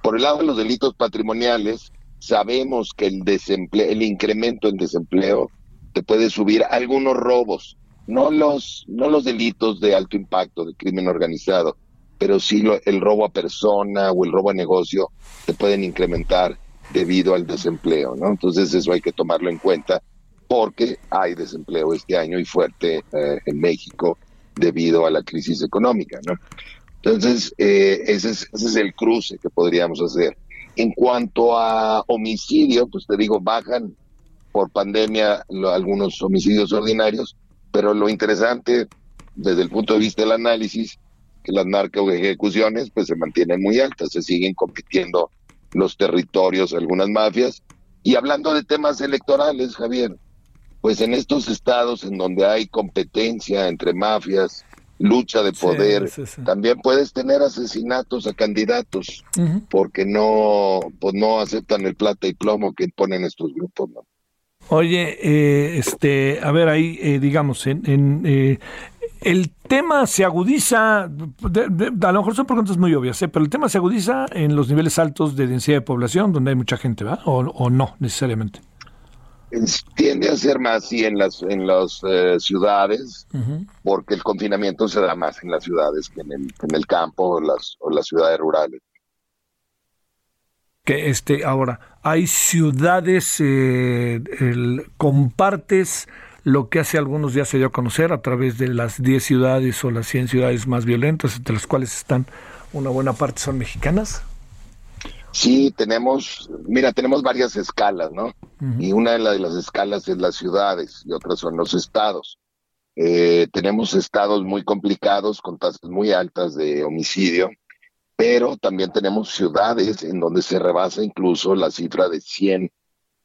Por el lado de los delitos patrimoniales, sabemos que el desempleo, el incremento en desempleo te puede subir algunos robos, no los, no los delitos de alto impacto, de crimen organizado, pero sí el robo a persona o el robo a negocio te pueden incrementar debido al desempleo, ¿no? Entonces eso hay que tomarlo en cuenta porque hay desempleo este año y fuerte eh, en México debido a la crisis económica, ¿no? Entonces, eh, ese, es, ese es el cruce que podríamos hacer. En cuanto a homicidio, pues te digo, bajan por pandemia algunos homicidios ordinarios, pero lo interesante desde el punto de vista del análisis, que las ejecuciones pues se mantienen muy altas, se siguen compitiendo los territorios, algunas mafias. Y hablando de temas electorales, Javier, pues en estos estados en donde hay competencia entre mafias, lucha de poder, también puedes tener asesinatos a candidatos porque no pues no aceptan el plata y plomo que imponen estos grupos, ¿no? Oye, eh, este, a ver ahí, eh, digamos, en, eh, el tema se agudiza, a lo mejor son preguntas muy obvias, pero el tema se agudiza en los niveles altos de densidad de población, donde hay mucha gente, ¿va? o no necesariamente. Tiende a ser más sí en las en las eh, ciudades porque el confinamiento se da más en las ciudades que en el, en el campo o las o las ciudades rurales. Que este ahora hay ciudades eh, compartes lo que hace algunos días se dio a conocer a través de las 10 ciudades o las 100 ciudades más violentas entre las cuales están una buena parte son mexicanas Sí, tenemos, mira, tenemos varias escalas, ¿no? Y una de, de, las escalas es las ciudades y otras son los estados. Eh, tenemos estados muy complicados con tasas muy altas de homicidio, pero también tenemos ciudades en donde se rebasa incluso la cifra de 100,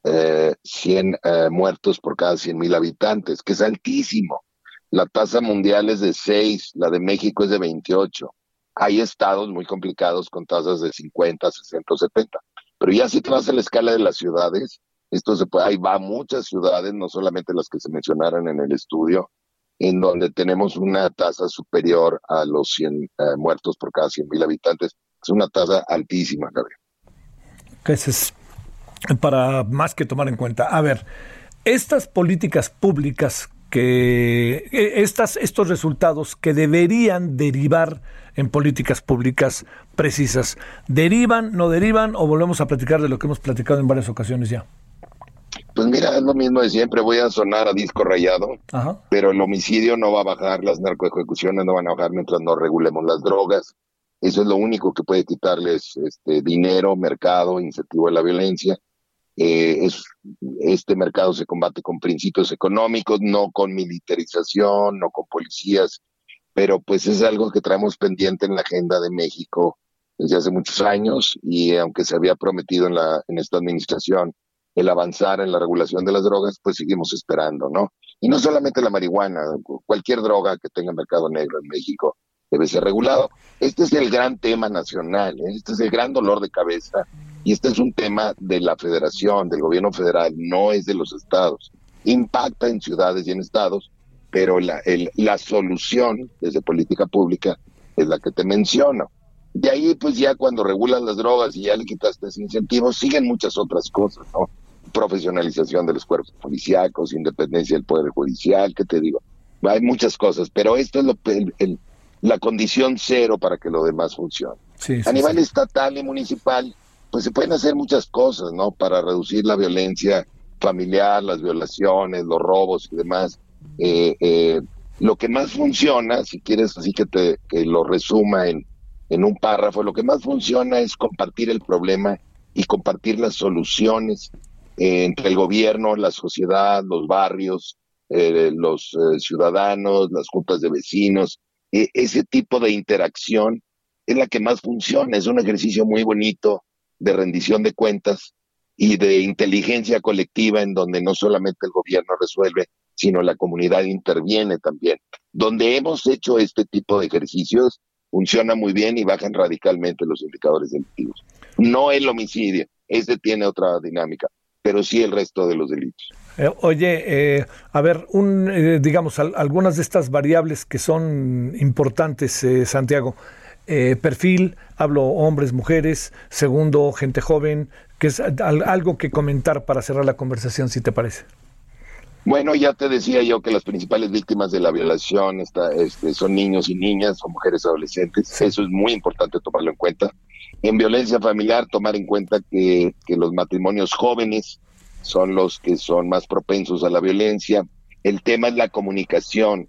eh, 100 eh, muertos por cada 100 mil habitantes, que es altísimo. La tasa mundial es de 6, la de México es de 28 hay estados muy complicados con tasas de 50, 60, 70. Pero ya si te vas a la escala de las ciudades, esto se puede, ahí va muchas ciudades, no solamente las que se mencionaron en el estudio, en donde tenemos una tasa superior a los 100 eh, muertos por cada 100 mil habitantes. Es una tasa altísima, Gabriel. Es para más que tomar en cuenta. A ver, estas políticas públicas que eh, estas, estos resultados que deberían derivar en políticas públicas precisas. ¿Derivan, no derivan o volvemos a platicar de lo que hemos platicado en varias ocasiones ya? Pues mira, es lo mismo de siempre, voy a sonar a disco rayado, pero el homicidio no va a bajar, las narcoejecuciones no van a bajar mientras no regulemos las drogas. Eso es lo único que puede quitarles este dinero, mercado, incentivo a la violencia. Eh, es, este mercado se combate con principios económicos, no con militarización, no con policías pero pues es algo que traemos pendiente en la agenda de México desde hace muchos años y aunque se había prometido en, la, en esta administración el avanzar en la regulación de las drogas, pues seguimos esperando, ¿no? Y no solamente la marihuana, cualquier droga que tenga mercado negro en México debe ser regulado. Este es el gran tema nacional, ¿eh? este es el gran dolor de cabeza y este es un tema de la federación, del gobierno federal, no es de los estados. Impacta en ciudades y en estados, pero la, la solución desde política pública es la que te menciono. De ahí, pues ya cuando regulas las drogas y ya le quitaste ese incentivo, siguen muchas otras cosas, ¿no? profesionalización de los cuerpos policíacos, independencia del Poder Judicial, ¿qué te digo? Hay muchas cosas, pero esto es lo, la condición cero para que lo demás funcione. a nivel estatal y municipal, pues se pueden hacer muchas cosas, ¿no? Para reducir la violencia familiar, las violaciones, los robos y demás. Eh, eh, lo que más funciona, si quieres así que te que lo resuma en, en un párrafo, lo que más funciona es compartir el problema y compartir las soluciones eh, entre el gobierno, la sociedad, los barrios, los ciudadanos, las juntas de vecinos. E, ese tipo de interacción es la que más funciona. Es un ejercicio muy bonito de rendición de cuentas y de inteligencia colectiva en donde no solamente el gobierno resuelve, sino la comunidad interviene también. Donde hemos hecho este tipo de ejercicios, funciona muy bien y bajan radicalmente los indicadores delictivos. No el homicidio, ese tiene otra dinámica, pero sí el resto de los delitos. Eh, oye, eh, a ver, un, eh, digamos, algunas de estas variables que son importantes, Santiago. Perfil, hablo hombres, mujeres. Segundo, gente joven, que es algo que comentar para cerrar la conversación, si te parece. Bueno, ya te decía yo que las principales víctimas de la violación este, son niños y niñas o mujeres adolescentes. Eso es muy importante tomarlo en cuenta. En violencia familiar, tomar en cuenta que, los matrimonios jóvenes son los que son más propensos a la violencia. El tema es la comunicación,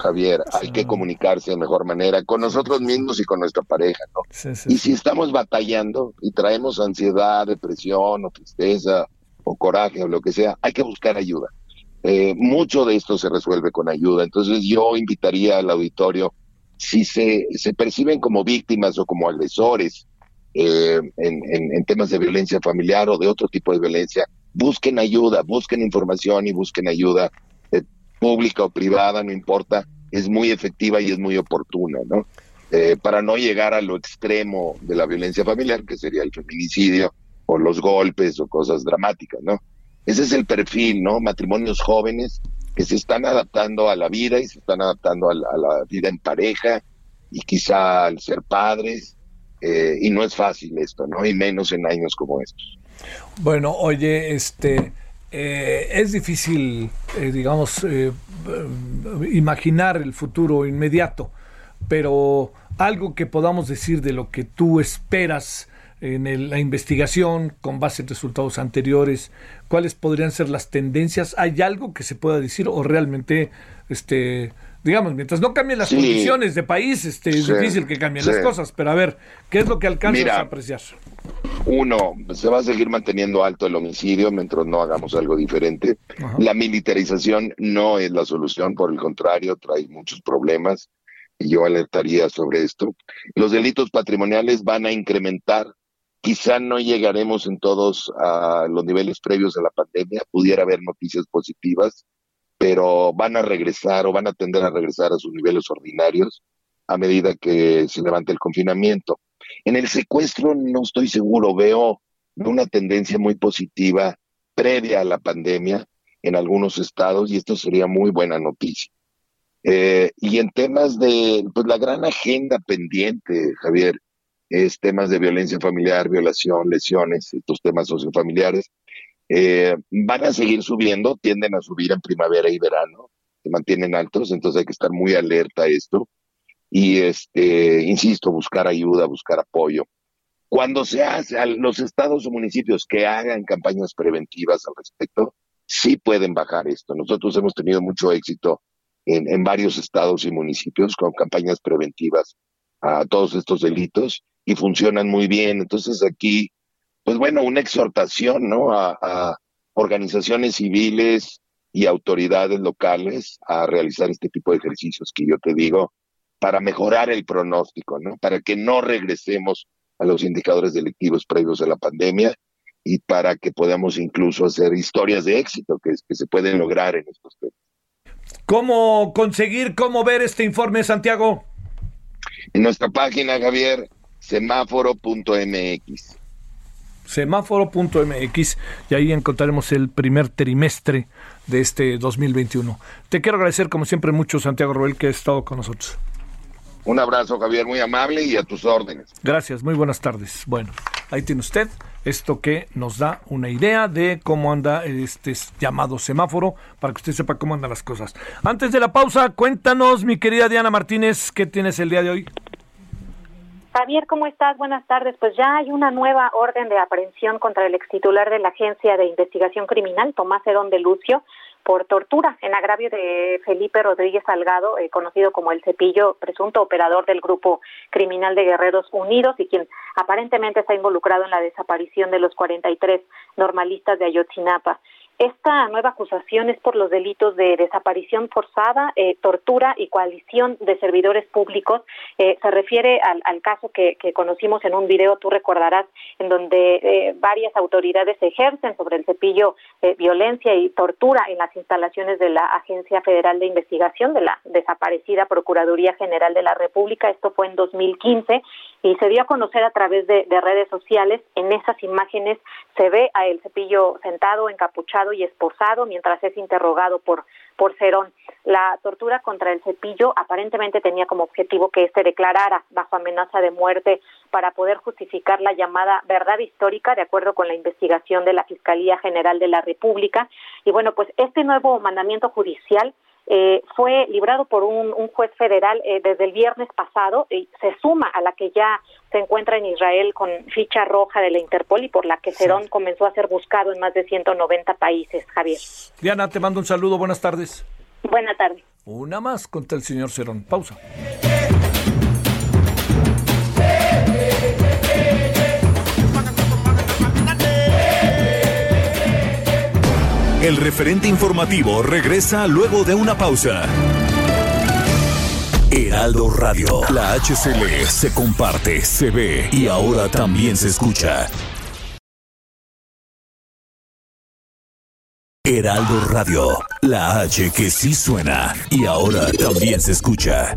Javier. Hay que comunicarse de mejor manera con nosotros mismos y con nuestra pareja, ¿no? y si estamos batallando y traemos ansiedad, depresión o tristeza o coraje o lo que sea, hay que buscar ayuda eh, mucho de esto se resuelve con ayuda. Entonces yo invitaría al auditorio, si se, se perciben como víctimas o como agresores eh, en, temas de violencia familiar o de otro tipo de violencia, busquen ayuda, busquen información y busquen ayuda pública o privada, no importa, es muy efectiva y es muy oportuna, ¿no? para no llegar a lo extremo de la violencia familiar, que sería el feminicidio o los golpes o cosas dramáticas, ¿no? Ese es el perfil, ¿no? Matrimonios jóvenes que se están adaptando a la vida y se están adaptando a la, vida en pareja y quizá al ser padres. Eh, y no es fácil esto, ¿no? Y menos en años como estos. Bueno, oye, este... Eh, es difícil, eh, digamos, imaginar el futuro inmediato, pero algo que podamos decir de lo que tú esperas en la investigación con base en resultados anteriores, cuáles podrían ser las tendencias, ¿hay algo que se pueda decir o realmente, este, digamos, mientras no cambien las condiciones de país, este, es difícil que cambien las cosas, pero a ver, ¿qué es lo que alcanzas a apreciar? Uno, se va a seguir manteniendo alto el homicidio mientras no hagamos algo diferente. La militarización no es la solución, por el contrario, trae muchos problemas y yo alertaría sobre esto. Los delitos patrimoniales van a incrementar Quizá no llegaremos en todos a los niveles previos de la pandemia, pudiera haber noticias positivas, pero van a regresar o van a tender a regresar a sus niveles ordinarios a medida que se levante el confinamiento. En el secuestro no estoy seguro, veo una tendencia muy positiva previa a la pandemia en algunos estados y esto sería muy buena noticia. Eh, y en temas de pues, la gran agenda pendiente, Javier, es temas de violencia familiar, violación, lesiones, estos temas sociofamiliares, eh, van a seguir subiendo, tienden a subir en primavera y verano, se mantienen altos, entonces hay que estar muy alerta a esto. Y, este, insisto, buscar ayuda, buscar apoyo. Cuando se hace, a los estados o municipios que hagan campañas preventivas al respecto, sí pueden bajar esto. Nosotros hemos tenido mucho éxito en, en varios estados y municipios con campañas preventivas a todos estos delitos y funcionan muy bien. Entonces aquí, pues bueno, una exhortación, ¿no? A, organizaciones civiles y autoridades locales a realizar este tipo de ejercicios que yo te digo para mejorar el pronóstico, ¿no? Para que no regresemos a los indicadores delictivos previos a la pandemia y para que podamos incluso hacer historias de éxito que, que se pueden lograr en estos temas. ¿Cómo conseguir, cómo ver este informe, Santiago? En nuestra página, Javier, semáforo.mx. Semáforo.mx y ahí encontraremos el primer trimestre de este 2021. Te quiero agradecer como siempre mucho, Santiago Roel, que ha estado con nosotros. Un abrazo, Javier, muy amable y a tus órdenes. Gracias, muy buenas tardes. Bueno, ahí tiene usted Esto que nos da una idea de cómo anda este llamado semáforo, para que usted sepa cómo andan las cosas. Antes de la pausa, cuéntanos, mi querida Diana Martínez, ¿qué tienes el día de hoy? Javier, ¿cómo estás? Buenas tardes. Pues ya hay una nueva orden de aprehensión contra el extitular de la Agencia de Investigación Criminal, Tomás Herón de Lucio, por tortura en agravio de Felipe Rodríguez Salgado, eh, conocido como el Cepillo, presunto operador del grupo criminal de Guerreros Unidos y quien aparentemente está involucrado en la desaparición de los 43 normalistas de Ayotzinapa. Esta nueva acusación es por los delitos de desaparición forzada, eh, tortura y coalición de servidores públicos. Eh, se refiere al, caso que, conocimos en un video, tú recordarás, en donde eh, varias autoridades ejercen sobre el cepillo violencia y tortura en las instalaciones de la Agencia Federal de Investigación de la desaparecida Procuraduría General de la República. Esto fue en 2015 y se dio a conocer a través de, de redes sociales. En esas imágenes se ve a el cepillo sentado, encapuchado y esposado mientras es interrogado por, por Cerón. La tortura contra el cepillo aparentemente tenía como objetivo que éste declarara bajo amenaza de muerte para poder justificar la llamada verdad histórica de acuerdo con la investigación de la Fiscalía General de la República. Y bueno, pues este nuevo mandamiento judicial eh, fue librado por un, juez federal eh, desde el viernes pasado y se suma a la que ya se encuentra en Israel con ficha roja de la Interpol y por la que Cerón comenzó a ser buscado en más de 190 países, Javier. Diana, te mando un saludo, buenas tardes. Buenas tardes. Una más contra el señor Cerón. Pausa. El referente informativo regresa luego de una pausa. Heraldo Radio, la HCL se comparte, se ve y ahora también se escucha. Heraldo Radio, la H que sí suena y ahora también se escucha.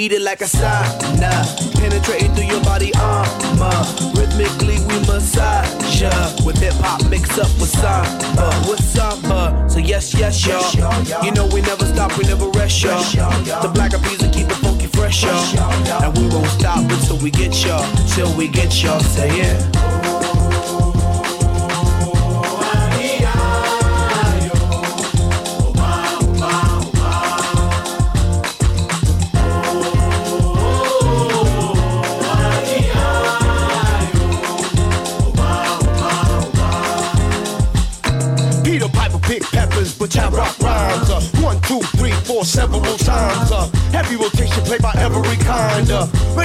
Heated like a sauna. Penetrating through your body armor. Rhythmically we massage ya. With hip hop mixed up with samba. With samba. So yes, yes, y'all. You know we never stop, we never rest, y'all. The black of will keep it funky fresh, y'all. And we won't stop until we get y'all. Till we get y'all. Say yeah.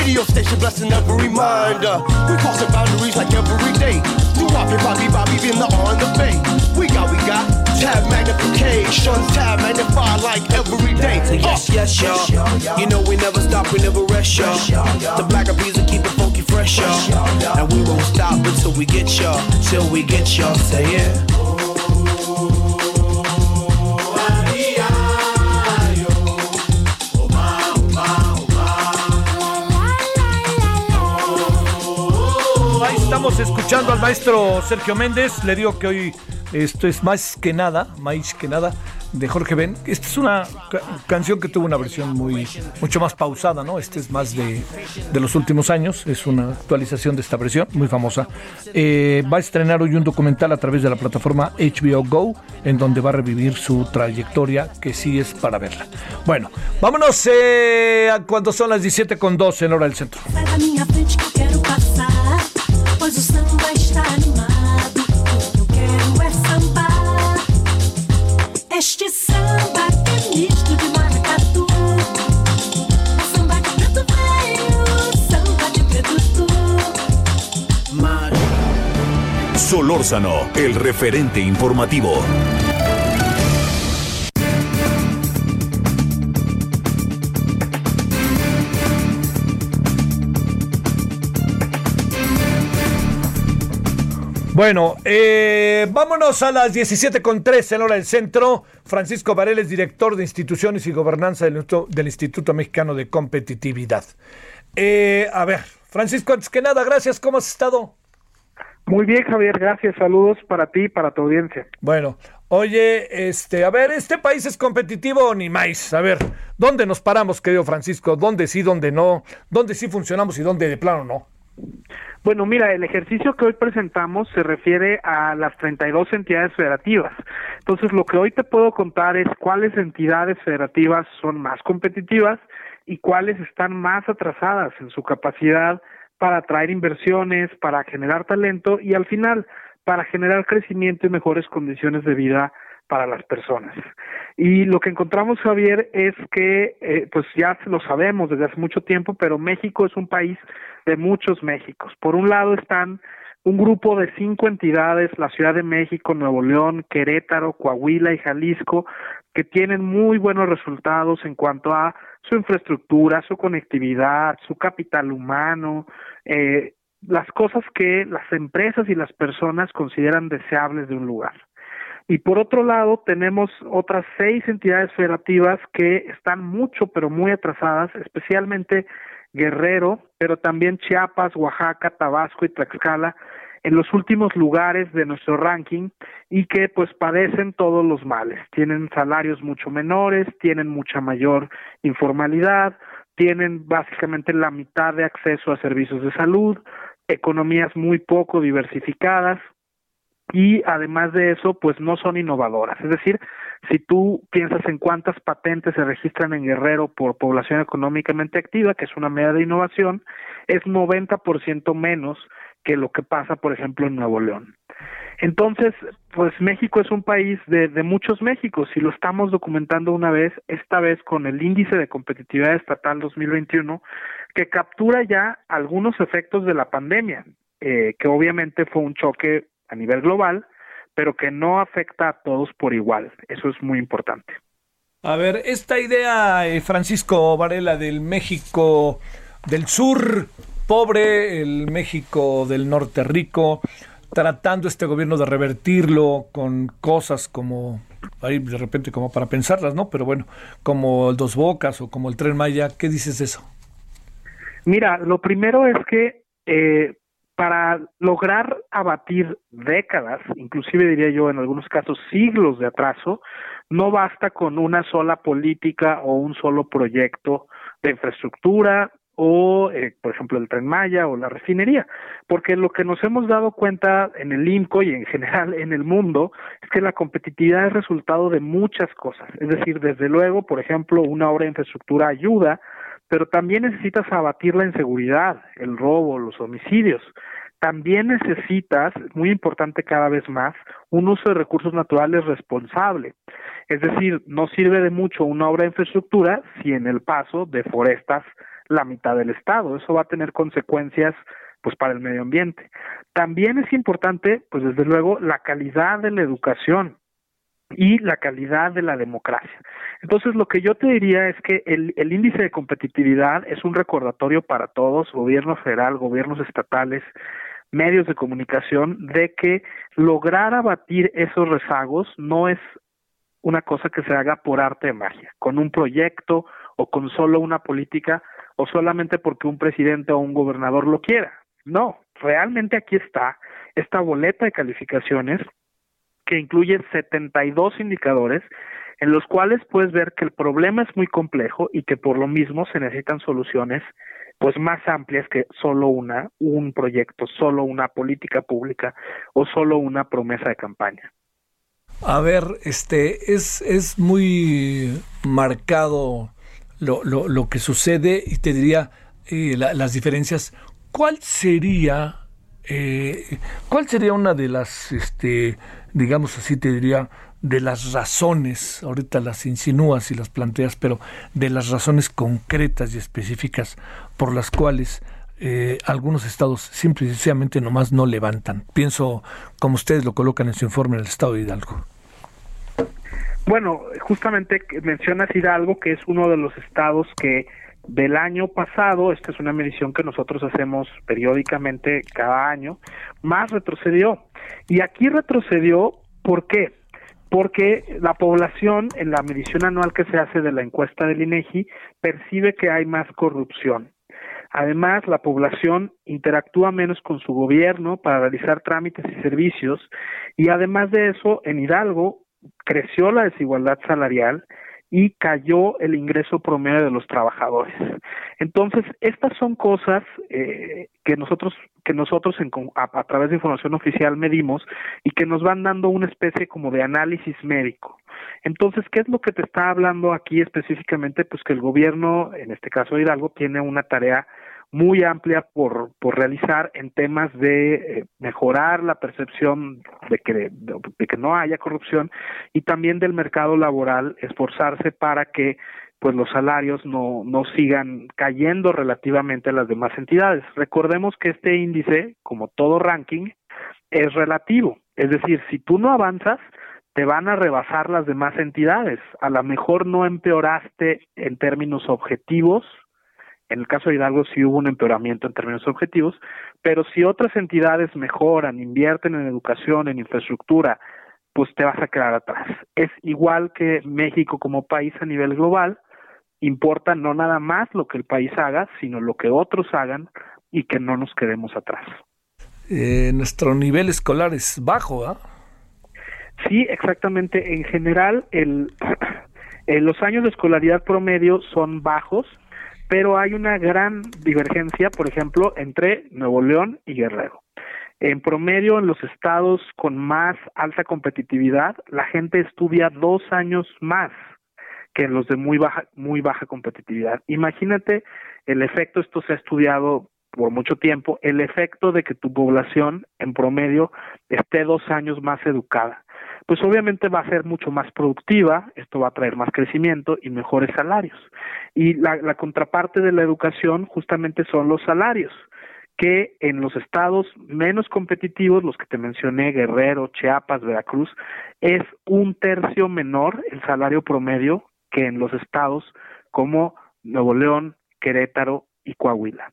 Radio station blessing every mind. Uh, we crossing boundaries like every day. Do Bobby, Bobby, Bobby, being the on the bay. We got, we got tab magnification, tab magnify like every day. Uh. Yes, yes, y'all. You know we never stop, we never rest, y'all. The black of will keep it funky fresh, y'all. And we won't stop until we get y'all, till we get y'all. Say yeah. escuchando al maestro Sergio Méndez. Le digo que hoy esto es más que nada, más que nada, de Jorge Ben. Esta es una canción que tuvo una versión muy mucho más pausada, ¿no? Este es más de, los últimos años. Es una actualización de esta versión, muy famosa. Eh, va a estrenar hoy un documental a través de la plataforma HBO Go, en donde va a revivir su trayectoria, que sí es para verla. Bueno, vámonos eh, a cuando son las 17 con 12 en hora del centro. Este samba é misto de maracatu. Samba de preto veio, samba de preto tu. Mas Solórzano, el referente informativo. Bueno, eh, vámonos a las 17.13 en hora del centro. Francisco Vareles, director de instituciones y gobernanza del, Instituto- del Instituto Mexicano de Competitividad. Eh, a ver, Francisco, antes que nada, gracias. ¿Cómo has estado? Muy bien, Javier, gracias. Saludos para ti y para tu audiencia. Bueno, oye, este, a ver, ¿este país es competitivo o ni más? A ver, ¿dónde nos paramos, querido Francisco? ¿Dónde sí, dónde no? ¿Dónde sí funcionamos y dónde de plano no? Bueno, mira, el ejercicio que hoy presentamos se refiere a las 32 entidades federativas. Entonces, lo que hoy te puedo contar es cuáles entidades federativas son más competitivas y cuáles están más atrasadas en su capacidad para atraer inversiones, para generar talento y al final para generar crecimiento y mejores condiciones de vida para las personas. Y lo que encontramos, Javier, es que, eh, pues ya lo sabemos desde hace mucho tiempo, pero México es un país de muchos Méxicos. Por un lado están un grupo de cinco entidades, la Ciudad de México, Nuevo León, Querétaro, Coahuila y Jalisco, que tienen muy buenos resultados en cuanto a su infraestructura, su conectividad, su capital humano, eh, las cosas que las empresas y las personas consideran deseables de un lugar. Y por otro lado, tenemos otras seis entidades federativas que están mucho, pero muy atrasadas, especialmente Guerrero, pero también Chiapas, Oaxaca, Tabasco y Tlaxcala, en los últimos lugares de nuestro ranking y que pues padecen todos los males. Tienen salarios mucho menores, tienen mucha mayor informalidad, tienen básicamente la mitad de acceso a servicios de salud, economías muy poco diversificadas, y además de eso, pues no son innovadoras. Es decir, si tú piensas en cuántas patentes se registran en Guerrero por población económicamente activa, que es una medida de innovación, es 90% menos que lo que pasa, por ejemplo, en Nuevo León. Entonces, pues México es un país de, de muchos Méxicos y lo estamos documentando una vez, esta vez con el índice de competitividad estatal 2021, que captura ya algunos efectos de la pandemia, eh, que obviamente fue un choque a nivel global, pero que no afecta a todos por igual. Eso es muy importante. A ver, esta idea, eh, Francisco Varela, del México del sur pobre, el México del norte rico, tratando este gobierno de revertirlo con cosas como, ahí de repente como para pensarlas, ¿no? Pero bueno, como el Dos Bocas o como el Tren Maya, ¿qué dices de eso? Mira, lo primero es que eh, para lograr abatir décadas, inclusive diría yo en algunos casos siglos de atraso, no basta con una sola política o un solo proyecto de infraestructura o, eh, por ejemplo, el tren Maya o la refinería, porque lo que nos hemos dado cuenta en el IMCO y en general en el mundo es que la competitividad es resultado de muchas cosas. Es decir, desde luego, por ejemplo, una obra de infraestructura ayuda, pero también necesitas abatir la inseguridad, el robo, los homicidios. También necesitas, muy importante cada vez más, un uso de recursos naturales responsable. Es decir, no sirve de mucho una obra de infraestructura si en el paso deforestas la mitad del estado. Eso va a tener consecuencias pues para el medio ambiente. También es importante, pues desde luego, la calidad de la educación y la calidad de la democracia. Entonces, lo que yo te diría es que el, índice de competitividad es un recordatorio para todos, gobierno federal, gobiernos estatales, medios de comunicación, de que lograr abatir esos rezagos no es una cosa que se haga por arte de magia, con un proyecto o con solo una política o solamente porque un presidente o un gobernador lo quiera. No, realmente aquí está esta boleta de calificaciones que incluye 72 indicadores en los cuales puedes ver que el problema es muy complejo y que por lo mismo se necesitan soluciones pues más amplias que solo una un proyecto, solo una política pública o solo una promesa de campaña. A ver, este es, es muy marcado lo, lo, lo que sucede y te diría eh, la, las diferencias. ¿Cuál sería eh, cuál sería una de las, este, digamos así, te diría, de las razones, ahorita las insinúas y las planteas, pero de las razones concretas y específicas por las cuales eh, algunos estados simple y sencillamente nomás no levantan. Pienso, como ustedes lo colocan en su informe en el estado de Hidalgo. Bueno, justamente mencionas Hidalgo, que es uno de los estados que del año pasado, esta es una medición que nosotros hacemos periódicamente cada año, más retrocedió. Y aquí retrocedió, ¿por qué? Porque la población en la medición anual que se hace de la encuesta del INEGI percibe que hay más corrupción. Además, la población interactúa menos con su gobierno para realizar trámites y servicios y además de eso, en Hidalgo creció la desigualdad salarial y cayó el ingreso promedio de los trabajadores. Entonces, estas son cosas eh, que nosotros que nosotros a, través de información oficial medimos y que nos van dando una especie como de análisis médico. Entonces, ¿qué es lo que te está hablando aquí específicamente? Pues que el gobierno, en este caso Hidalgo, tiene una tarea muy amplia por, por realizar en temas de eh, mejorar la percepción de que, de, que no haya corrupción y también del mercado laboral, esforzarse para que pues los salarios no, no sigan cayendo relativamente a las demás entidades. Recordemos que este índice, como todo ranking, es relativo. Es decir, si tú no avanzas, te van a rebasar las demás entidades. A lo mejor no empeoraste en términos objetivos, en el caso de Hidalgo sí hubo un empeoramiento en términos objetivos, pero si otras entidades mejoran, invierten en educación, en infraestructura, pues te vas a quedar atrás. Es igual que México como país a nivel global, importa no nada más lo que el país haga, sino lo que otros hagan y que no nos quedemos atrás. Eh, nuestro nivel escolar es bajo, ¿ah? Sí, exactamente. En general, el, [CLEARS THROAT] los años de escolaridad promedio son bajos pero hay una gran divergencia, por ejemplo, entre Nuevo León y Guerrero. En promedio, en los estados con más alta competitividad, la gente estudia dos años más que en los de muy baja, muy baja competitividad. Imagínate el efecto, esto se ha estudiado por mucho tiempo, el efecto de que tu población en promedio esté dos años más educada pues obviamente va a ser mucho más productiva, esto va a traer más crecimiento y mejores salarios. Y la, contraparte de la educación justamente son los salarios que en los estados menos competitivos, los que te mencioné, Guerrero, Chiapas, Veracruz, es un tercio menor el salario promedio que en los estados como Nuevo León, Querétaro y Coahuila.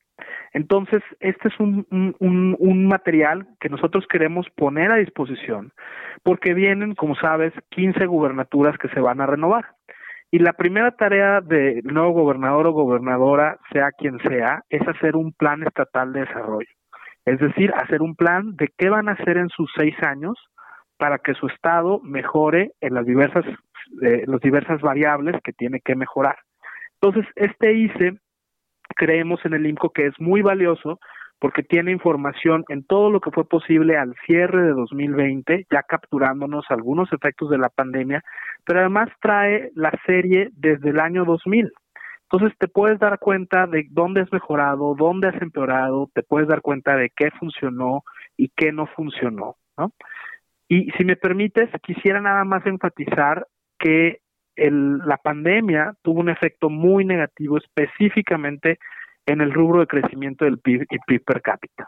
Entonces, este es un, un, material que nosotros queremos poner a disposición porque vienen, como sabes, 15 gubernaturas que se van a renovar. Y la primera tarea del nuevo gobernador o gobernadora, sea quien sea, es hacer un plan estatal de desarrollo. Es decir, hacer un plan de qué van a hacer en sus seis años para que su estado mejore en las diversas, eh, las diversas variables que tiene que mejorar. Entonces, este ICE creemos en el IMCO que es muy valioso porque tiene información en todo lo que fue posible al cierre de 2020, ya capturándonos algunos efectos de la pandemia, pero además trae la serie desde el año 2000. Entonces te puedes dar cuenta de dónde has mejorado, dónde has empeorado, te puedes dar cuenta de qué funcionó y qué no funcionó, ¿no? Y si me permites, quisiera nada más enfatizar que el, la pandemia tuvo un efecto muy negativo específicamente en el rubro de crecimiento del PIB y PIB per cápita.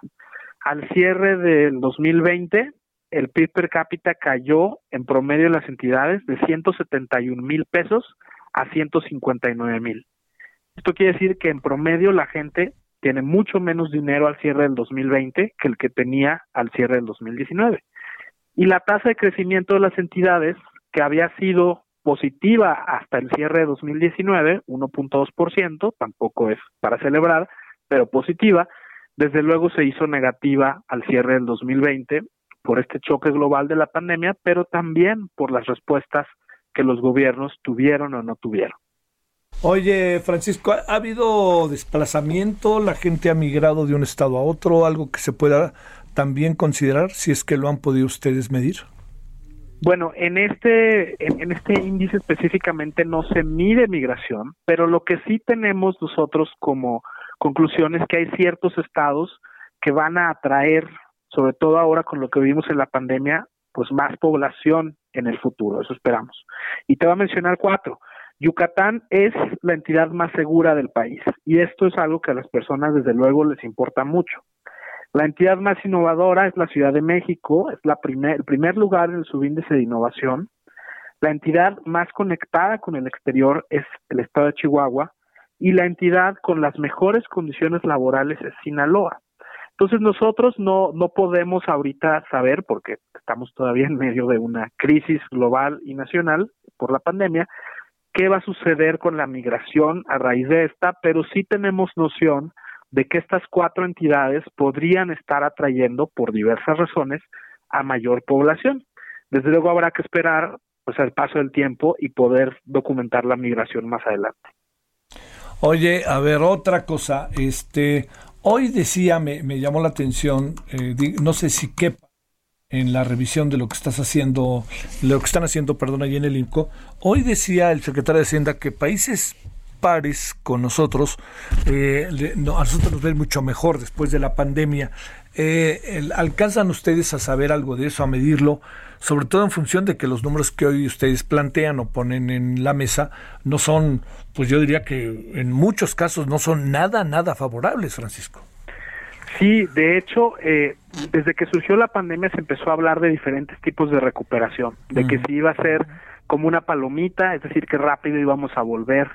Al cierre del 2020, el PIB per cápita cayó en promedio en las entidades de 171 mil pesos a 159 mil. Esto quiere decir que en promedio la gente tiene mucho menos dinero al cierre del 2020 que el que tenía al cierre del 2019. Y la tasa de crecimiento de las entidades, que había sido positiva hasta el cierre de 2019, 1.2%, tampoco es para celebrar, pero positiva, desde luego se hizo negativa al cierre del 2020 por este choque global de la pandemia, pero también por las respuestas que los gobiernos tuvieron o no tuvieron. Oye, Francisco, ¿ha habido desplazamiento? ¿La gente ha migrado de un estado a otro? ¿Algo que se pueda también considerar si es que lo han podido ustedes medir? Bueno, en este, en, este índice específicamente no se mide migración, pero lo que sí tenemos nosotros como conclusión es que hay ciertos estados que van a atraer, sobre todo ahora con lo que vivimos en la pandemia, pues más población en el futuro, eso esperamos. Y te voy a mencionar cuatro. Yucatán es la entidad más segura del país y esto es algo que a las personas desde luego les importa mucho. La entidad más innovadora es la Ciudad de México, es la primer, el primer lugar en el subíndice de innovación. La entidad más conectada con el exterior es el estado de Chihuahua y la entidad con las mejores condiciones laborales es Sinaloa. Entonces nosotros no, no podemos ahorita saber, porque estamos todavía en medio de una crisis global y nacional por la pandemia, qué va a suceder con la migración a raíz de esta, pero sí tenemos noción de que estas cuatro entidades podrían estar atrayendo por diversas razones a mayor población. Desde luego habrá que esperar pues el paso del tiempo y poder documentar la migración más adelante. Oye, a ver, otra cosa, este, hoy decía, me, me llamó la atención, eh, no sé si qué en la revisión de lo que estás haciendo, lo que están haciendo, perdón, allí en el INCO. Hoy decía el secretario de Hacienda que países pares con nosotros, eh, a nosotros nos ven mucho mejor después de la pandemia. Eh, ¿Alcanzan ustedes a saber algo de eso, a medirlo? Sobre todo en función de que los números que hoy ustedes plantean o ponen en la mesa no son, pues yo diría que en muchos casos no son nada, nada favorables, Francisco. Sí, de hecho, eh, desde que surgió la pandemia se empezó a hablar de diferentes tipos de recuperación, de que si iba a ser como una palomita, es decir, que rápido íbamos a volver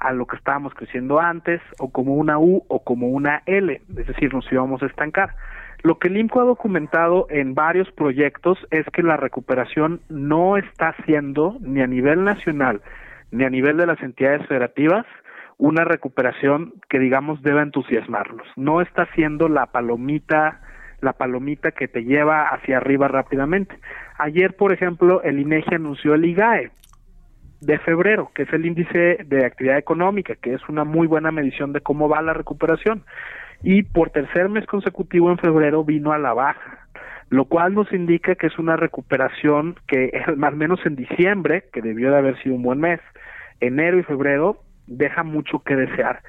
a lo que estábamos creciendo antes, o como una U o como una L, es decir, nos íbamos a estancar. Lo que el INCO ha documentado en varios proyectos es que la recuperación no está siendo, ni a nivel nacional, ni a nivel de las entidades federativas, una recuperación que digamos debe entusiasmarlos. No está siendo la palomita, la palomita que te lleva hacia arriba rápidamente. Ayer, por ejemplo, el INEGI anunció el IGAE de febrero, que es el índice de actividad económica, que es una muy buena medición de cómo va la recuperación. Y por tercer mes consecutivo en febrero vino a la baja, lo cual nos indica que es una recuperación que, [LAUGHS] más o menos en diciembre, que debió de haber sido un buen mes, enero y febrero deja mucho que desear.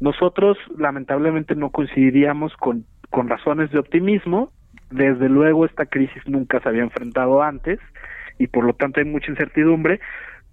Nosotros lamentablemente no coincidiríamos con, con razones de optimismo, desde luego esta crisis nunca se había enfrentado antes y por lo tanto hay mucha incertidumbre,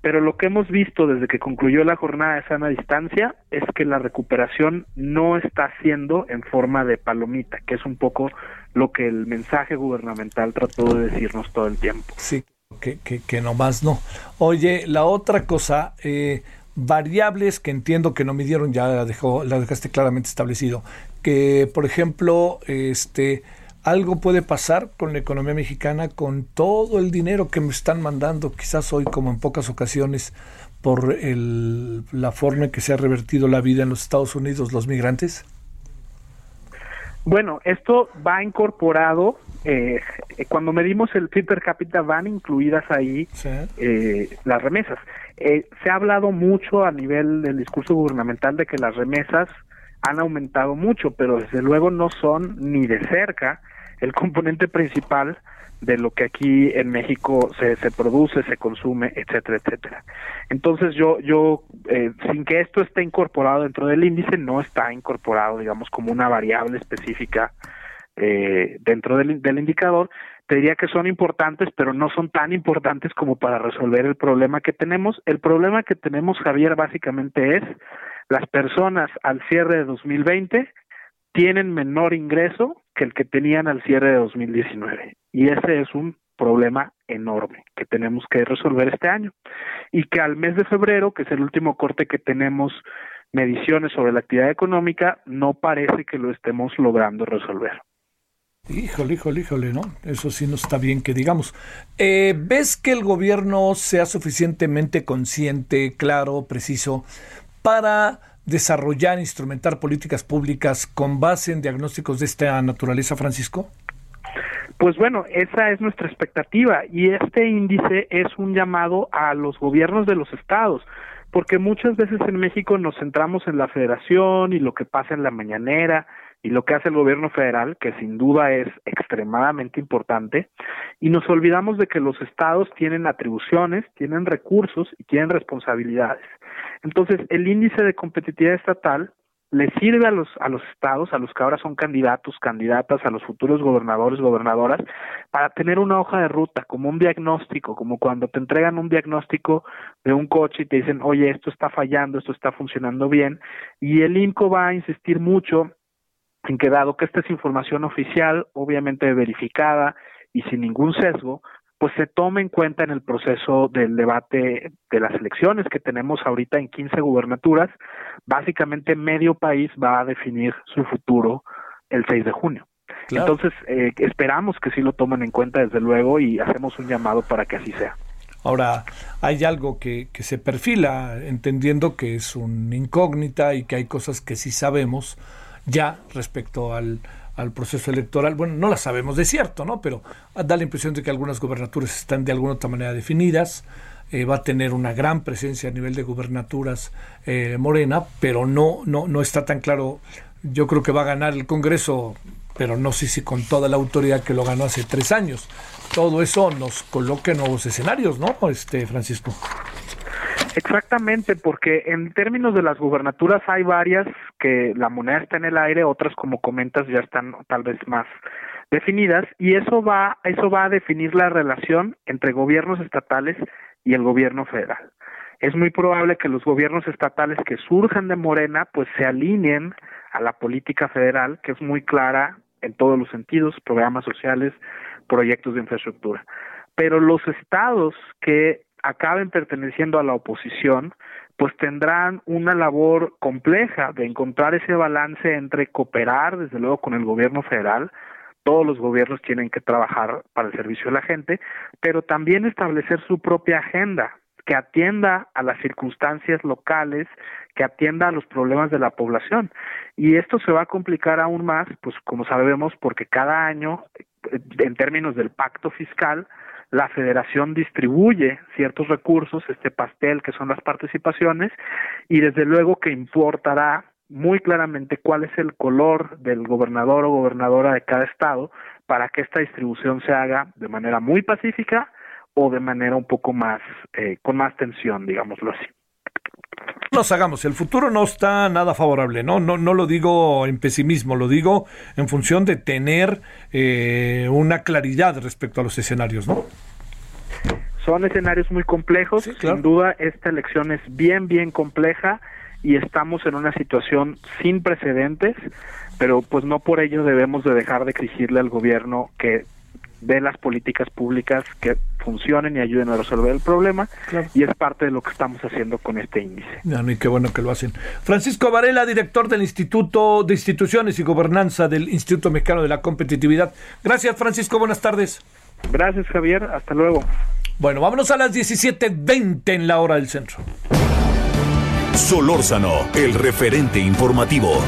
pero lo que hemos visto desde que concluyó la jornada de sana distancia es que la recuperación no está haciendo en forma de palomita, que es un poco lo que el mensaje gubernamental trató de decirnos todo el tiempo. Sí, que, que, que nomás no. Oye, la otra cosa, eh, variables que entiendo que no midieron, ya la, dejó, la dejaste claramente establecido, que por ejemplo, este algo puede pasar con la economía mexicana con todo el dinero que me están mandando, quizás hoy como en pocas ocasiones, por el, la forma en que se ha revertido la vida en los Estados Unidos los migrantes? Bueno, esto va incorporado, eh, cuando medimos el PIB per cápita van incluidas ahí eh, las remesas. Eh, se ha hablado mucho a nivel del discurso gubernamental de que las remesas han aumentado mucho, pero desde luego no son ni de cerca el componente principal de lo que aquí en México se, se produce, se consume, etcétera, etcétera. Entonces yo, yo eh, sin que esto esté incorporado dentro del índice, no está incorporado, digamos, como una variable específica eh, dentro del, del indicador, te diría que son importantes, pero no son tan importantes como para resolver el problema que tenemos. El problema que tenemos, Javier, básicamente es las personas al cierre de 2020 tienen menor ingreso que el que tenían al cierre de 2019. Y ese es un problema enorme que tenemos que resolver este año. Y que al mes de febrero, que es el último corte que tenemos mediciones sobre la actividad económica, no parece que lo estemos logrando resolver. Híjole, híjole, híjole, ¿no? Eso sí no está bien que digamos. Eh, ¿Ves que el gobierno sea suficientemente consciente, claro, preciso, para desarrollar, instrumentar políticas públicas con base en diagnósticos de esta naturaleza, Francisco? Pues bueno, esa es nuestra expectativa y este índice es un llamado a los gobiernos de los estados, porque muchas veces en México nos centramos en la federación y lo que pasa en la mañanera y lo que hace el gobierno federal, que sin duda es extremadamente importante, y nos olvidamos de que los estados tienen atribuciones, tienen recursos y tienen responsabilidades. Entonces, el índice de competitividad estatal le sirve a los a los estados, a los que ahora son candidatos, candidatas, a los futuros gobernadores, gobernadoras, para tener una hoja de ruta, como un diagnóstico, como cuando te entregan un diagnóstico de un coche y te dicen, oye, esto está fallando, esto está funcionando bien, y el INCO va a insistir mucho en que dado que esta es información oficial, obviamente verificada y sin ningún sesgo, pues se tome en cuenta en el proceso del debate de las elecciones que tenemos ahorita en 15 gubernaturas. Básicamente medio país va a definir su futuro el 6 de junio. Entonces, eh, esperamos que sí lo tomen en cuenta desde luego y hacemos un llamado para que así sea. Ahora, hay algo que, que se perfila, entendiendo que es una incógnita y que hay cosas que sí sabemos ya respecto al, al proceso electoral. Bueno, no la sabemos de cierto, ¿no? Pero da la impresión de que algunas gubernaturas están de alguna otra manera definidas. Eh, va a tener una gran presencia a nivel de gubernaturas eh, Morena, pero no, no, no está tan claro. Yo creo que va a ganar el Congreso, pero no sé si con toda la autoridad que lo ganó hace tres años. Todo eso nos coloca nuevos escenarios, ¿no, este Francisco? Exactamente, porque en términos de las gubernaturas hay varias que la moneda está en el aire, otras como comentas ya están tal vez más definidas y eso va eso va a definir la relación entre gobiernos estatales y el gobierno federal. Es muy probable que los gobiernos estatales que surjan de Morena pues se alineen a la política federal que es muy clara en todos los sentidos, programas sociales, proyectos de infraestructura. Pero los estados que acaben perteneciendo a la oposición, pues tendrán una labor compleja de encontrar ese balance entre cooperar, desde luego, con el gobierno federal, todos los gobiernos tienen que trabajar para el servicio de la gente, pero también establecer su propia agenda que atienda a las circunstancias locales, que atienda a los problemas de la población. Y esto se va a complicar aún más, pues como sabemos, porque cada año, en términos del pacto fiscal, la federación distribuye ciertos recursos, este pastel que son las participaciones, y desde luego que importará muy claramente cuál es el color del gobernador o gobernadora de cada estado para que esta distribución se haga de manera muy pacífica o de manera un poco más, eh, con más tensión, digámoslo así nos hagamos, el futuro no está nada favorable, ¿no? No, no lo digo en pesimismo, lo digo en función de tener eh, una claridad respecto a los escenarios, ¿no? Son escenarios muy complejos, sin duda esta elección es bien, bien compleja y estamos en una situación sin precedentes, pero pues no por ello debemos de dejar de exigirle al gobierno que de las políticas públicas que funcionen y ayuden a resolver el problema y es parte de lo que estamos haciendo con este índice. y qué bueno que lo hacen. Francisco Varela, director del Instituto de Instituciones y Gobernanza del Instituto Mexicano de la Competitividad. Gracias Francisco, buenas tardes. Gracias Javier, hasta luego. Bueno, vámonos a las 17.20 en la hora del centro. Solórzano, el referente informativo.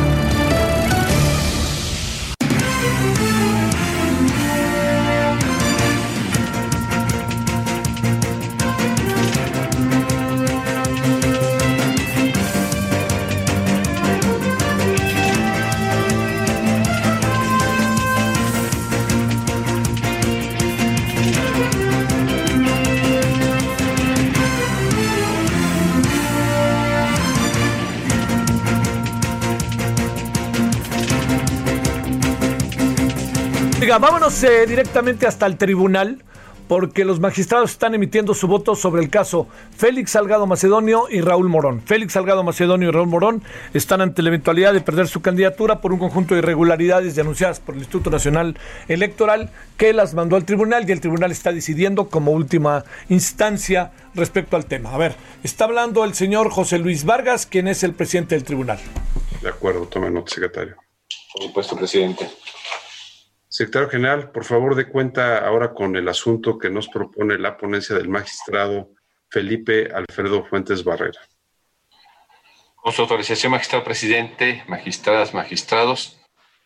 Vámonos eh, directamente hasta el tribunal porque los magistrados están emitiendo su voto sobre el caso Félix Salgado Macedonio y Raúl Morón. Félix Salgado Macedonio y Raúl Morón están ante la eventualidad de perder su candidatura por un conjunto de irregularidades denunciadas por el Instituto Nacional Electoral que las mandó al tribunal y el tribunal está decidiendo como última instancia respecto al tema. A ver, está hablando el señor José Luis Vargas, quien es el presidente del tribunal. De acuerdo, tome nota, secretario. Por supuesto, presidente. Secretario General, por favor, de cuenta ahora con el asunto que nos propone la ponencia del magistrado Felipe Alfredo Fuentes Barrera. Con su autorización, magistrado presidente, magistradas, magistrados,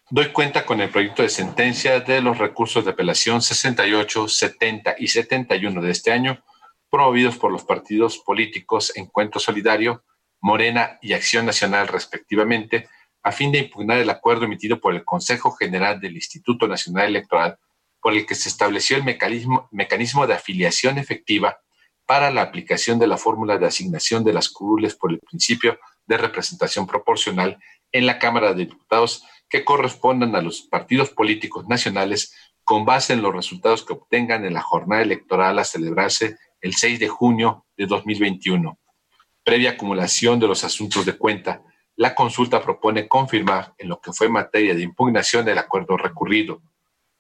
doy cuenta con el proyecto de sentencia de los recursos de apelación 68, 70 y 71 de este año, promovidos por los partidos políticos Encuentro Solidario, Morena y Acción Nacional, respectivamente, a fin de impugnar el acuerdo emitido por el Consejo General del Instituto Nacional Electoral, por el que se estableció el mecanismo, de afiliación efectiva para la aplicación de la fórmula de asignación de las curules por el principio de representación proporcional en la Cámara de Diputados que correspondan a los partidos políticos nacionales con base en los resultados que obtengan en la jornada electoral a celebrarse el 6 de junio de 2021. Previa acumulación de los asuntos de cuenta, la consulta propone confirmar en lo que fue materia de impugnación el acuerdo recurrido.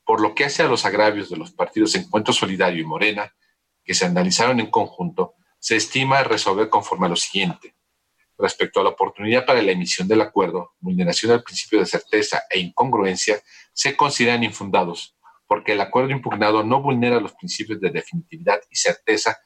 Por lo que hace a los agravios de los partidos Encuentro Solidario y Morena, que se analizaron en conjunto, se estima resolver conforme a lo siguiente. Respecto a la oportunidad para la emisión del acuerdo, vulneración del principio de certeza e incongruencia se consideran infundados, porque el acuerdo impugnado no vulnera los principios de definitividad y certeza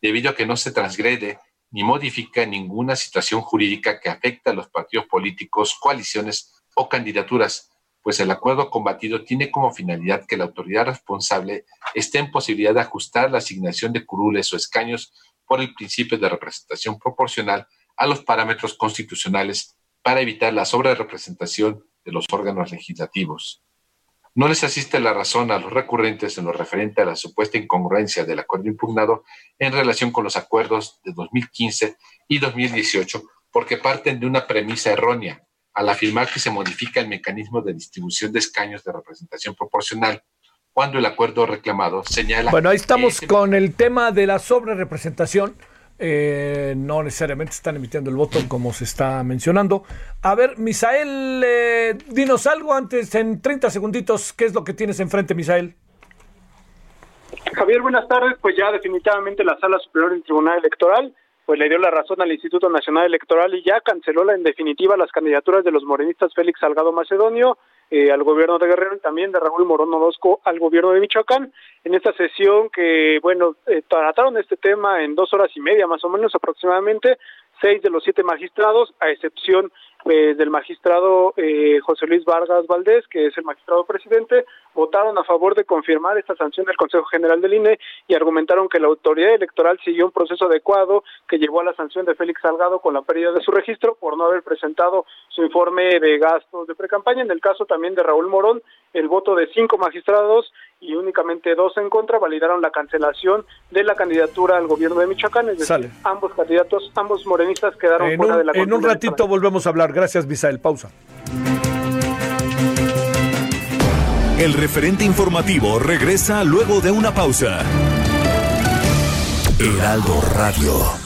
debido a que no se transgrede ni modifica ninguna situación jurídica que afecte a los partidos políticos, coaliciones o candidaturas, pues el acuerdo combatido tiene como finalidad que la autoridad responsable esté en posibilidad de ajustar la asignación de curules o escaños por el principio de representación proporcional a los parámetros constitucionales para evitar la sobrerepresentación de los órganos legislativos. No les asiste la razón a los recurrentes en lo referente a la supuesta incongruencia del acuerdo impugnado en relación con los acuerdos de 2015 y 2018, porque parten de una premisa errónea al afirmar que se modifica el mecanismo de distribución de escaños de representación proporcional, cuando el acuerdo reclamado señala... Bueno, ahí estamos con el tema de la sobrerepresentación eh, no necesariamente están emitiendo el voto como se está mencionando. A ver, Misael, eh, dinos algo antes, en 30 segunditos, ¿qué es lo que tienes enfrente, Misael? Javier, buenas tardes. Pues ya definitivamente la Sala Superior del Tribunal Electoral pues le dio la razón al Instituto Nacional Electoral y ya canceló en definitiva las candidaturas de los morenistas Félix Salgado Macedonio eh, al gobierno de Guerrero y también de Raúl Morón Orozco al gobierno de Michoacán. En esta sesión que, bueno, eh, trataron este tema en dos horas y media más o menos aproximadamente, seis de los siete magistrados, a excepción eh, del magistrado eh, José Luis Vargas Valdés, que es el magistrado presidente, votaron a favor de confirmar esta sanción del Consejo General del INE y argumentaron que la autoridad electoral siguió un proceso adecuado que llevó a la sanción de Félix Salgado con la pérdida de su registro por no haber presentado su informe de gastos de precampaña. En el caso también de Raúl Morón, el voto de cinco magistrados y únicamente dos en contra validaron la cancelación de la candidatura al gobierno de Michoacán. Es decir, ambos candidatos, ambos morenistas quedaron en fuera un, de la En un ratito volvemos a hablar. Gracias, Misael. Pausa. El referente informativo regresa luego de una pausa. Heraldo Radio.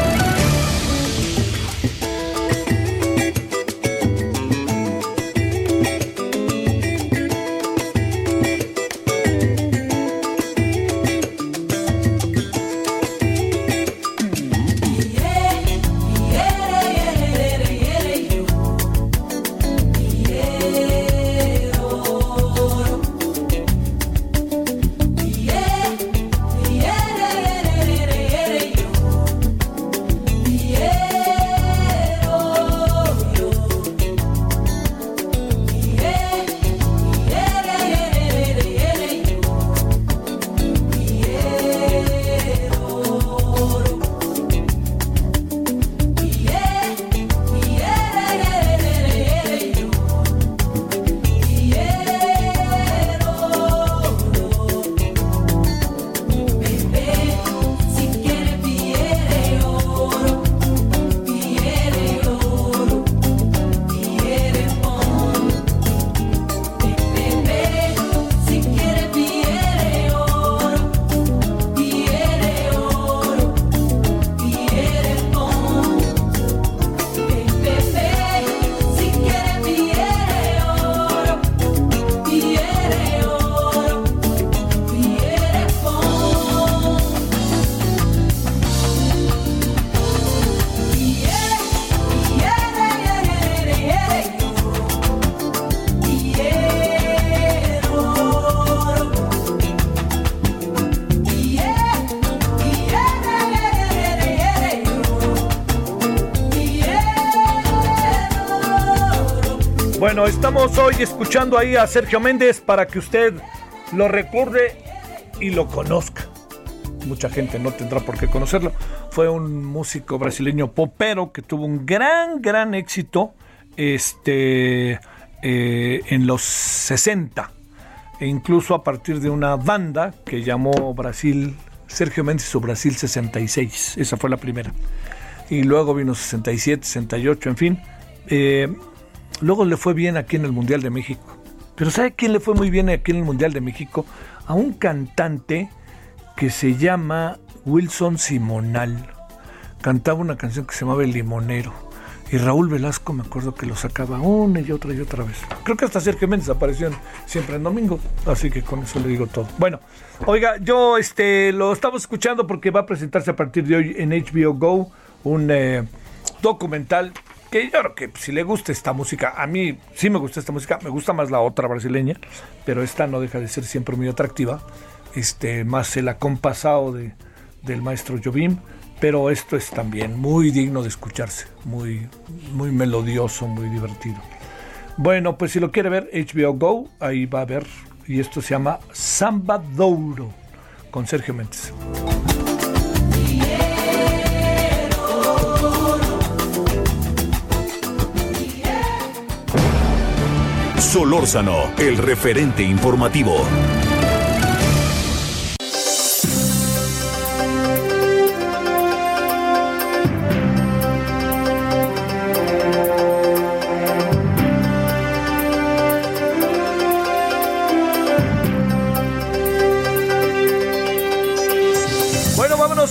Ahí a Sergio Méndez para que usted lo recuerde y lo conozca. mucha gente no tendrá por qué conocerlo. Fue un músico brasileño popero que tuvo un gran, gran éxito este, eh, en los 60 e incluso a partir de una banda que llamó Brasil, Sergio Méndez o Brasil 66, esa fue la primera. Y luego vino 67, 68, en fin. Eh, luego le fue bien aquí en el Mundial de México. Pero ¿sabe quién le fue muy bien aquí en el Mundial de México? A un cantante que se llama Wilson Simonal. Cantaba una canción que se llamaba El Limonero y Raúl Velasco me acuerdo que lo sacaba una y otra y otra vez. Creo que hasta Sergio Méndez apareció siempre en domingo, así que con eso le digo todo. Bueno, oiga, yo este lo estamos escuchando porque va a presentarse a partir de hoy en HBO Go un eh, documental que yo creo que si le gusta esta música, a mí sí me gusta esta música, me gusta más la otra brasileña, pero esta no deja de ser siempre muy atractiva. Este, más el acompasado de, del maestro Jobim pero esto es también muy digno de escucharse, muy, muy melodioso, muy divertido. Bueno, pues si lo quiere ver, HBO Go, ahí va a ver, y esto se llama Samba Douro, con Sergio Méndez. Solórzano, el referente informativo.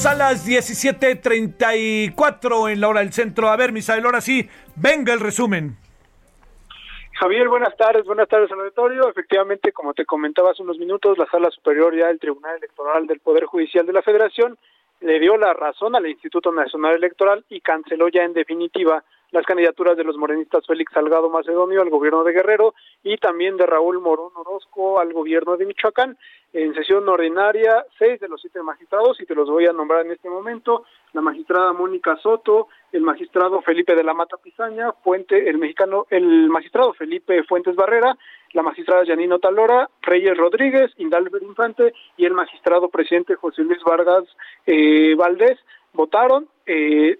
a las 17.34 en la hora del centro. A ver, Misael, ahora sí, venga el resumen. Javier, buenas tardes, buenas tardes al auditorio. Efectivamente, como te comentaba hace unos minutos, la Sala Superior ya del Tribunal Electoral del Poder Judicial de la Federación le dio la razón al Instituto Nacional Electoral y canceló ya en definitiva las candidaturas de los morenistas Félix Salgado Macedonio al gobierno de Guerrero y también de Raúl Morón Orozco al gobierno de Michoacán. En sesión ordinaria, seis de los siete magistrados, y te los voy a nombrar en este momento, la magistrada Mónica Soto, el magistrado Felipe de la Mata Pizaña, Fuente, el mexicano, el magistrado Felipe Fuentes Barrera, la magistrada Yanino Talora, Reyes Rodríguez, Indalber Infante y el magistrado presidente José Luis Vargas eh, Valdés votaron eh,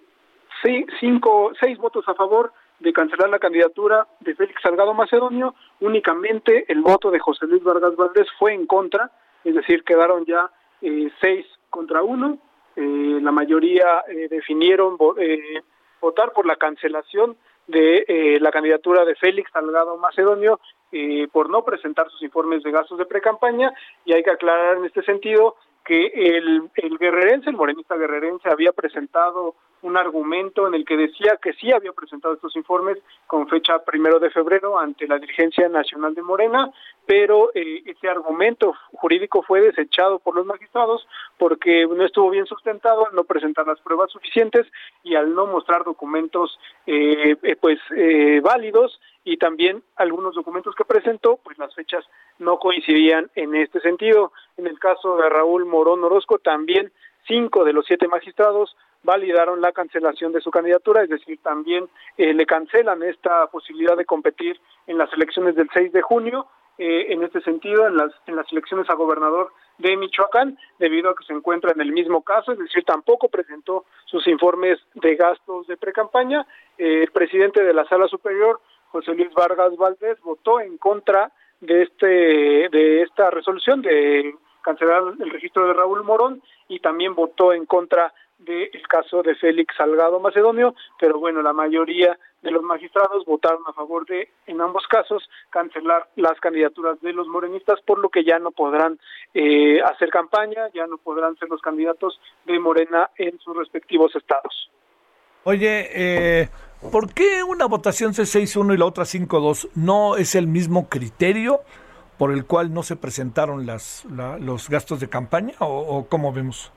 cinco, seis votos a favor de cancelar la candidatura de Félix Salgado Macedonio, únicamente el voto de José Luis Vargas Valdés fue en contra, es decir, quedaron ya eh, seis contra uno, eh, la mayoría eh, definieron votar por la cancelación de la candidatura de Félix Salgado Macedonio por no presentar sus informes de gastos de precampaña. Y hay que aclarar en este sentido que el, el guerrerense, el morenista guerrerense había presentado un argumento en el que decía que sí había presentado estos informes con fecha primero de febrero ante la dirigencia nacional de Morena, pero eh, ese argumento jurídico fue desechado por los magistrados porque no estuvo bien sustentado al no presentar las pruebas suficientes y al no mostrar documentos eh, eh, pues válidos y también algunos documentos que presentó pues las fechas no coincidían en este sentido. En el caso de Raúl Morón Orozco también cinco de los siete magistrados validaron la cancelación de su candidatura, es decir, también eh, le cancelan esta posibilidad de competir en las elecciones del 6 de junio, eh, en este sentido, en las, en las elecciones a gobernador de Michoacán, debido a que se encuentra en el mismo caso, es decir, tampoco presentó sus informes de gastos de precampaña. Eh, el presidente de la Sala Superior, José Luis Vargas Valdés, votó en contra de este de esta resolución de cancelar el registro de Raúl Morón y también votó en contra del caso de Félix Salgado Macedonio, pero bueno, la mayoría de los magistrados votaron a favor de, en ambos casos, cancelar las candidaturas de los morenistas, por lo que ya no podrán eh, hacer campaña, ya no podrán ser los candidatos de Morena en sus respectivos estados. Oye, eh, ¿por qué una votación C6-1 y la otra 5-2 no es el mismo criterio por el cual no se presentaron las, los gastos de campaña o, o cómo vemos?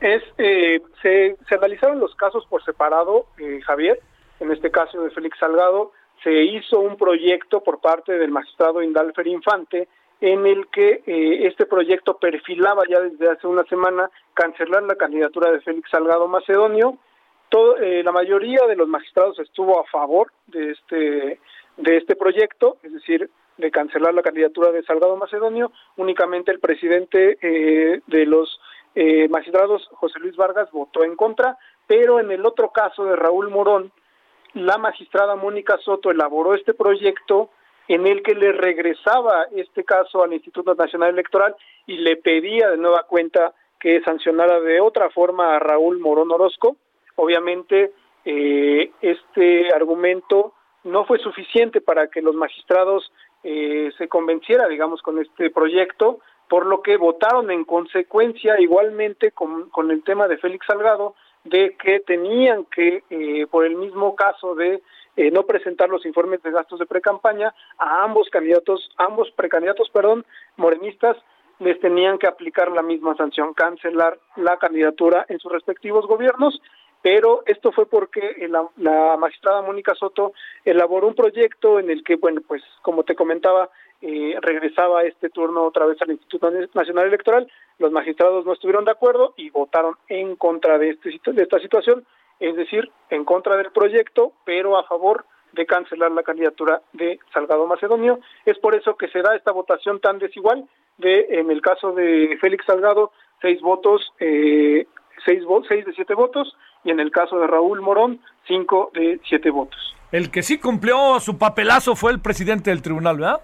es eh, se, se, analizaron los casos por separado, eh, Javier. En este caso de Félix Salgado, se hizo un proyecto por parte del magistrado Indalfer Infante en el que eh, este proyecto perfilaba ya desde hace una semana cancelar la candidatura de Félix Salgado Macedonio. Todo, la mayoría de los magistrados estuvo a favor de este de este proyecto, es decir, de cancelar la candidatura de Salgado Macedonio. Únicamente el presidente de los eh, magistrados José Luis Vargas votó en contra, pero en el otro caso de Raúl Morón, la magistrada Mónica Soto elaboró este proyecto en el que le regresaba este caso al Instituto Nacional Electoral y le pedía de nueva cuenta que sancionara de otra forma a Raúl Morón Orozco. Obviamente, eh, este argumento no fue suficiente para que los magistrados eh, se convenciera, digamos, con este proyecto, por lo que votaron en consecuencia igualmente con, con el tema de Félix Salgado, de que tenían que, eh, por el mismo caso de eh, no presentar los informes de gastos de precampaña, a ambos candidatos, ambos precandidatos, perdón, morenistas, les tenían que aplicar la misma sanción, cancelar la candidatura en sus respectivos gobiernos pero esto fue porque la, la, magistrada Mónica Soto elaboró un proyecto en el que, bueno, pues como te comentaba, eh, regresaba este turno otra vez al Instituto Nacional Electoral, los magistrados no estuvieron de acuerdo y votaron en contra de, este, de esta situación, es decir, en contra del proyecto, pero a favor de cancelar la candidatura de Salgado Macedonio. Es por eso que se da esta votación tan desigual de, en el caso de Félix Salgado, seis votos, eh, seis, seis de siete votos, y en el caso de Raúl Morón, cinco de siete votos. El que sí cumplió su papelazo fue el presidente del tribunal, ¿verdad?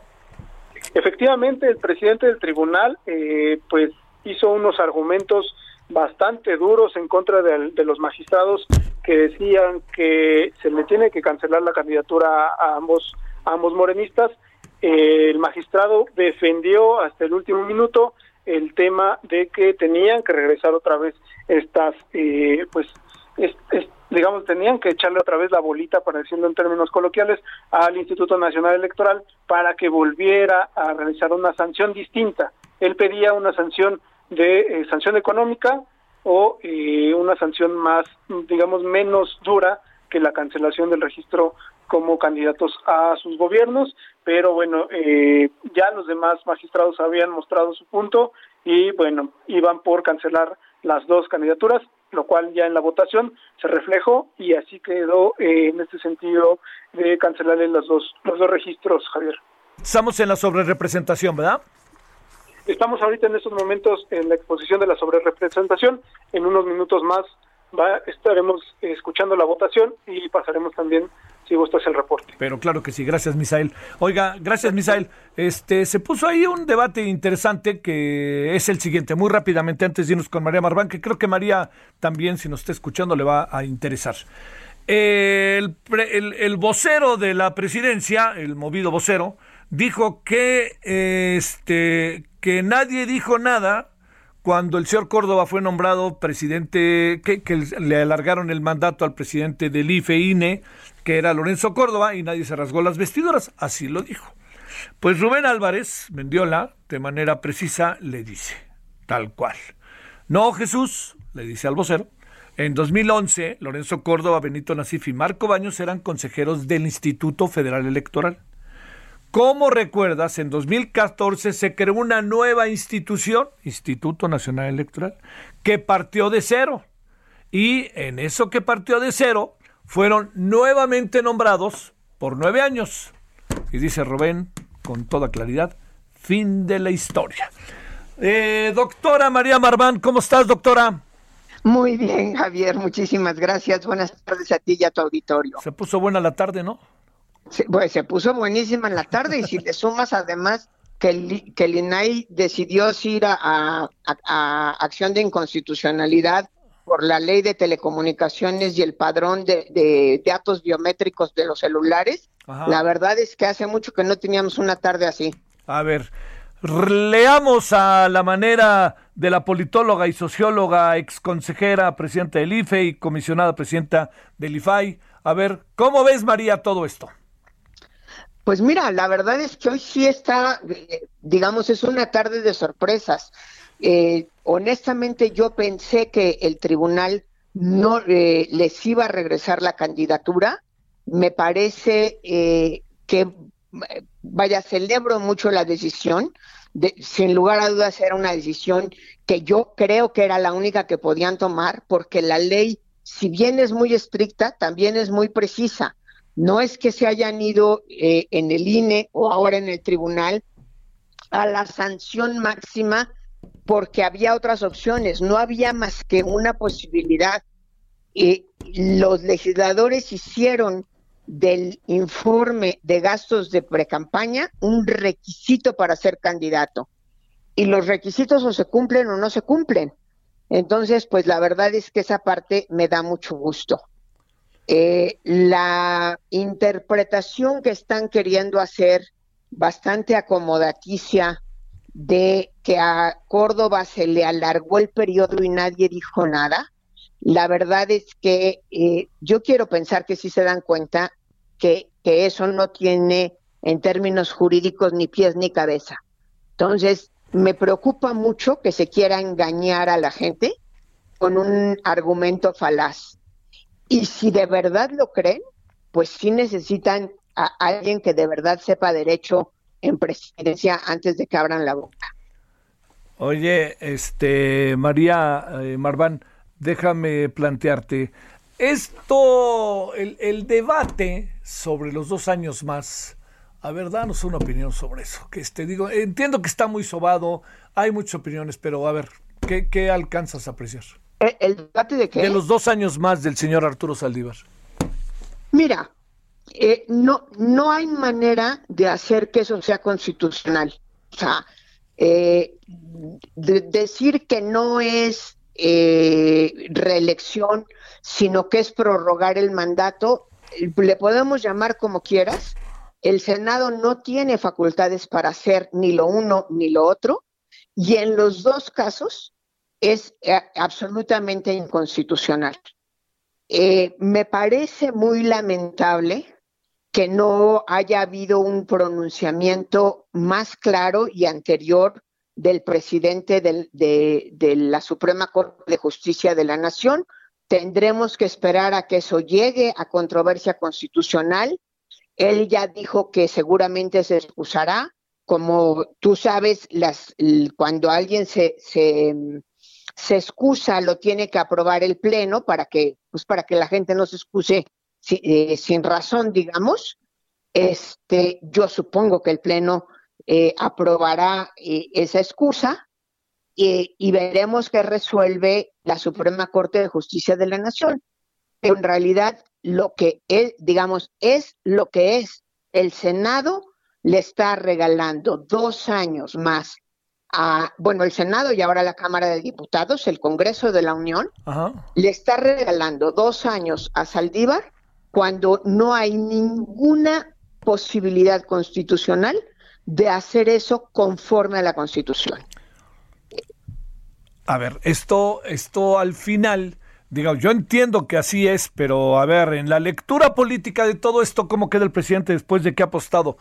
Efectivamente, el presidente del tribunal, eh, pues hizo unos argumentos bastante duros en contra de, de, los magistrados que decían que se le tiene que cancelar la candidatura a ambos, a ambos morenistas. Eh, el magistrado defendió hasta el último minuto el tema de que tenían que regresar otra vez estas, eh, pues es, digamos, tenían que echarle otra vez la bolita, para decirlo en términos coloquiales, al Instituto Nacional Electoral para que volviera a realizar una sanción distinta. Él pedía una sanción de eh, sanción económica o eh, una sanción más, digamos, menos dura que la cancelación del registro como candidatos a sus gobiernos, pero bueno, eh, ya los demás magistrados habían mostrado su punto y bueno, iban por cancelar las dos candidaturas lo cual ya en la votación se reflejó y así quedó eh, en este sentido de cancelarle los dos, los dos registros, Javier. Estamos en la sobrerepresentación, ¿verdad? Estamos ahorita en estos momentos en la exposición de la sobrerepresentación. En unos minutos más va, estaremos escuchando la votación y pasaremos también si gustas el reporte. Pero claro que sí, gracias Misael. Oiga, gracias Misael. Este, se puso ahí un debate interesante que es el siguiente, muy rápidamente antes de irnos con María Marván, que creo que María también, si nos está escuchando, le va a interesar. El, el, vocero de la presidencia, el movido vocero, dijo que, este, que nadie dijo nada cuando el señor Córdoba fue nombrado presidente, que, le alargaron el mandato al presidente del IFE-INE, que era Lorenzo Córdoba, y nadie se rasgó las vestiduras, así lo dijo. Pues Rubén Álvarez, Mendiola, de manera precisa, le dice, tal cual. No, Jesús, le dice al vocero, en 2011, Lorenzo Córdoba, Benito Nasif y Marco Baños eran consejeros del Instituto Federal Electoral. Como recuerdas, en 2014 se creó una nueva institución, Instituto Nacional Electoral, que partió de cero. Y en eso que partió de cero, fueron nuevamente nombrados por nueve años. Y dice Rubén, con toda claridad, fin de la historia. Eh, doctora María Marván, ¿cómo estás, doctora? Muy bien, Javier, muchísimas gracias. Buenas tardes a ti y a tu auditorio. Se puso buena la tarde, ¿no? Se, pues se puso buenísima en la tarde y si le sumas además que el, que el INAI decidió ir a, a, acción de inconstitucionalidad por la ley de telecomunicaciones y el padrón de, de datos biométricos de los celulares, Ajá. la verdad es que hace mucho que no teníamos una tarde así. A ver, leamos a la manera de la politóloga y socióloga, ex consejera, presidenta del IFE y comisionada presidenta del IFAI. A ver, ¿cómo ves, María, todo esto? Pues mira, la verdad es que hoy sí está, digamos, es una tarde de sorpresas. Eh, honestamente yo pensé que el tribunal no eh, les iba a regresar la candidatura. Me parece eh, que, vaya, celebro mucho la decisión. De, sin lugar a dudas era una decisión que yo creo que era la única que podían tomar porque la ley, si bien es muy estricta, también es muy precisa. No es que se hayan ido eh, en el INE o ahora en el tribunal a la sanción máxima porque había otras opciones, no había más que una posibilidad. Y los legisladores hicieron del informe de gastos de precampaña un requisito para ser candidato. Y los requisitos o se cumplen o no se cumplen. Entonces, pues la verdad es que esa parte me da mucho gusto. Eh, la interpretación que están queriendo hacer bastante acomodaticia de que a Córdoba se le alargó el periodo y nadie dijo nada, la verdad es que eh, yo quiero pensar que sí se dan cuenta que, que eso no tiene en términos jurídicos ni pies ni cabeza. Entonces, me preocupa mucho que se quiera engañar a la gente con un argumento falaz. Y si de verdad lo creen, pues sí necesitan a alguien que de verdad sepa derecho en presidencia antes de que abran la boca. Oye, este María eh, Marván, déjame plantearte esto, el, debate sobre los dos años más a ver, danos una opinión sobre eso. Que este, digo, entiendo que está muy sobado, hay muchas opiniones, pero a ver, ¿qué, alcanzas a apreciar? ¿El, debate de qué? De los dos años más del señor Arturo Saldívar. Mira, eh, no, no hay manera de hacer que eso sea constitucional. O sea, eh, decir que no es eh, reelección, sino que es prorrogar el mandato, le podemos llamar como quieras, el Senado no tiene facultades para hacer ni lo uno ni lo otro y en los dos casos es eh, absolutamente inconstitucional. Eh, me parece muy lamentable que no haya habido un pronunciamiento más claro y anterior del presidente de, de, la Suprema Corte de Justicia de la Nación. Tendremos que esperar a que eso llegue a controversia constitucional él ya dijo que seguramente se excusará. Como tú sabes, las, cuando alguien se, se, se excusa, lo tiene que aprobar el Pleno para que, pues para que la gente no se excuse eh, sin razón, digamos. Este, yo supongo que el Pleno eh, aprobará eh, esa excusa y veremos qué resuelve la Suprema Corte de Justicia de la Nación. Pero en realidad lo que él, digamos, es lo que es. El Senado le está regalando dos años más a, bueno, el Senado y ahora la Cámara de Diputados, el Congreso de la Unión, le está regalando dos años a Saldívar cuando no hay ninguna posibilidad constitucional de hacer eso conforme a la Constitución. A ver, esto, esto al final Digo, yo entiendo que así es, pero a ver, en la lectura política de todo esto, ¿cómo queda el presidente después de que ha apostado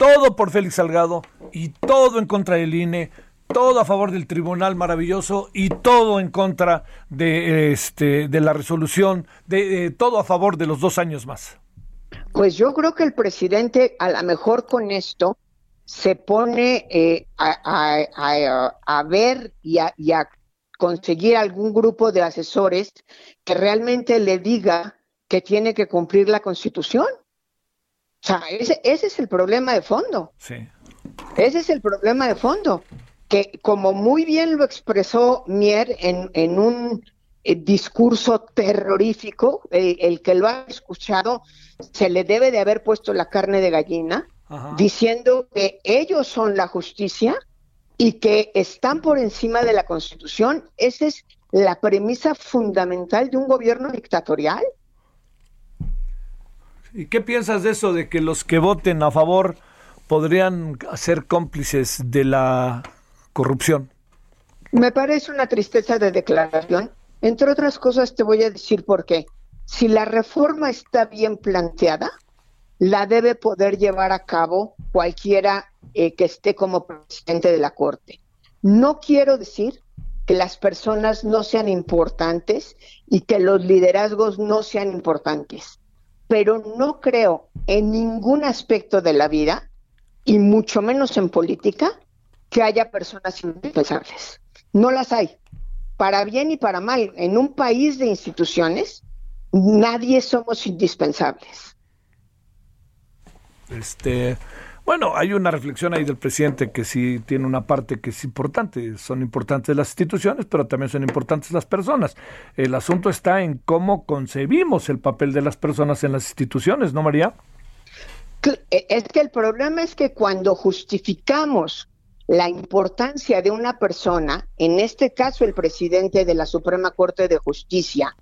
todo por Félix Salgado y todo en contra del INE, todo a favor del tribunal maravilloso y todo en contra de este de la resolución, de, todo a favor de los dos años más? Pues yo creo que el presidente, a lo mejor con esto, se pone eh, a, ver y a, y a conseguir algún grupo de asesores que realmente le diga que tiene que cumplir la Constitución. O sea, ese, ese es el problema de fondo. Sí. Ese es el problema de fondo. Que como muy bien lo expresó Mier en, en un eh, discurso terrorífico, eh, el que lo ha escuchado se le debe de haber puesto la carne de gallina, diciendo que ellos son la justicia y que están por encima de la Constitución. Esa es la premisa fundamental de un gobierno dictatorial. ¿Y qué piensas de eso, de que los que voten a favor podrían ser cómplices de la corrupción? Me parece una tristeza de declaración. Entre otras cosas, te voy a decir por qué. Si la reforma está bien planteada, la debe poder llevar a cabo cualquiera eh, que esté como presidente de la Corte. No quiero decir que las personas no sean importantes y que los liderazgos no sean importantes, pero no creo en ningún aspecto de la vida, y mucho menos en política, que haya personas indispensables. No las hay. Para bien y para mal, en un país de instituciones, nadie somos indispensables. Este, Bueno, hay una reflexión ahí del presidente que sí tiene una parte que es importante. Son importantes las instituciones, pero también son importantes las personas. El asunto está en cómo concebimos el papel de las personas en las instituciones, ¿no, María? E, es que el problema es que cuando justificamos la importancia de una persona, en este caso el presidente de la Suprema Corte de Justicia,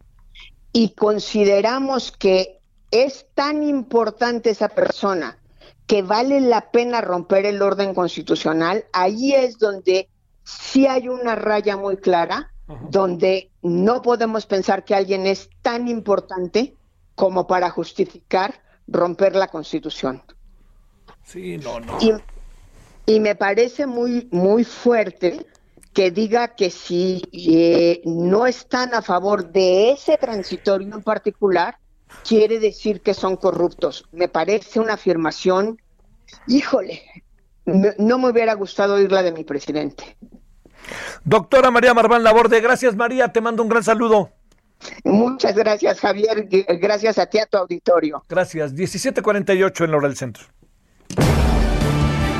y consideramos que es tan importante esa persona que vale la pena romper el orden constitucional, ahí es donde sí hay una raya muy clara, donde no podemos pensar que alguien es tan importante como para justificar romper la constitución. Sí, no, no. Y, y me parece muy, muy fuerte que diga que si eh, no están a favor de ese transitorio en particular, quiere decir que son corruptos. Me parece una afirmación, híjole, no me hubiera gustado oírla de mi presidente. Doctora María Marván Laborde, gracias María, te mando un gran saludo. Muchas gracias Javier, gracias a ti a tu auditorio. Gracias, 1748 en la hora del centro.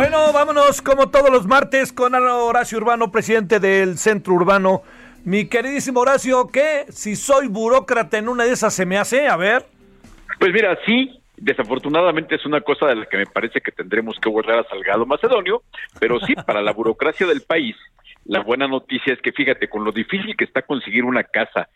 Bueno, vámonos como todos los martes con Horacio Urbano, presidente del Centro Urbano. Mi queridísimo Horacio, ¿qué? Si soy burócrata en una de esas se me hace, a ver. Pues mira, sí, desafortunadamente es una cosa de la que me parece que tendremos que borrar a Salgado Macedonio, pero sí, para la burocracia del país, la buena noticia es que fíjate, con lo difícil que está conseguir una casa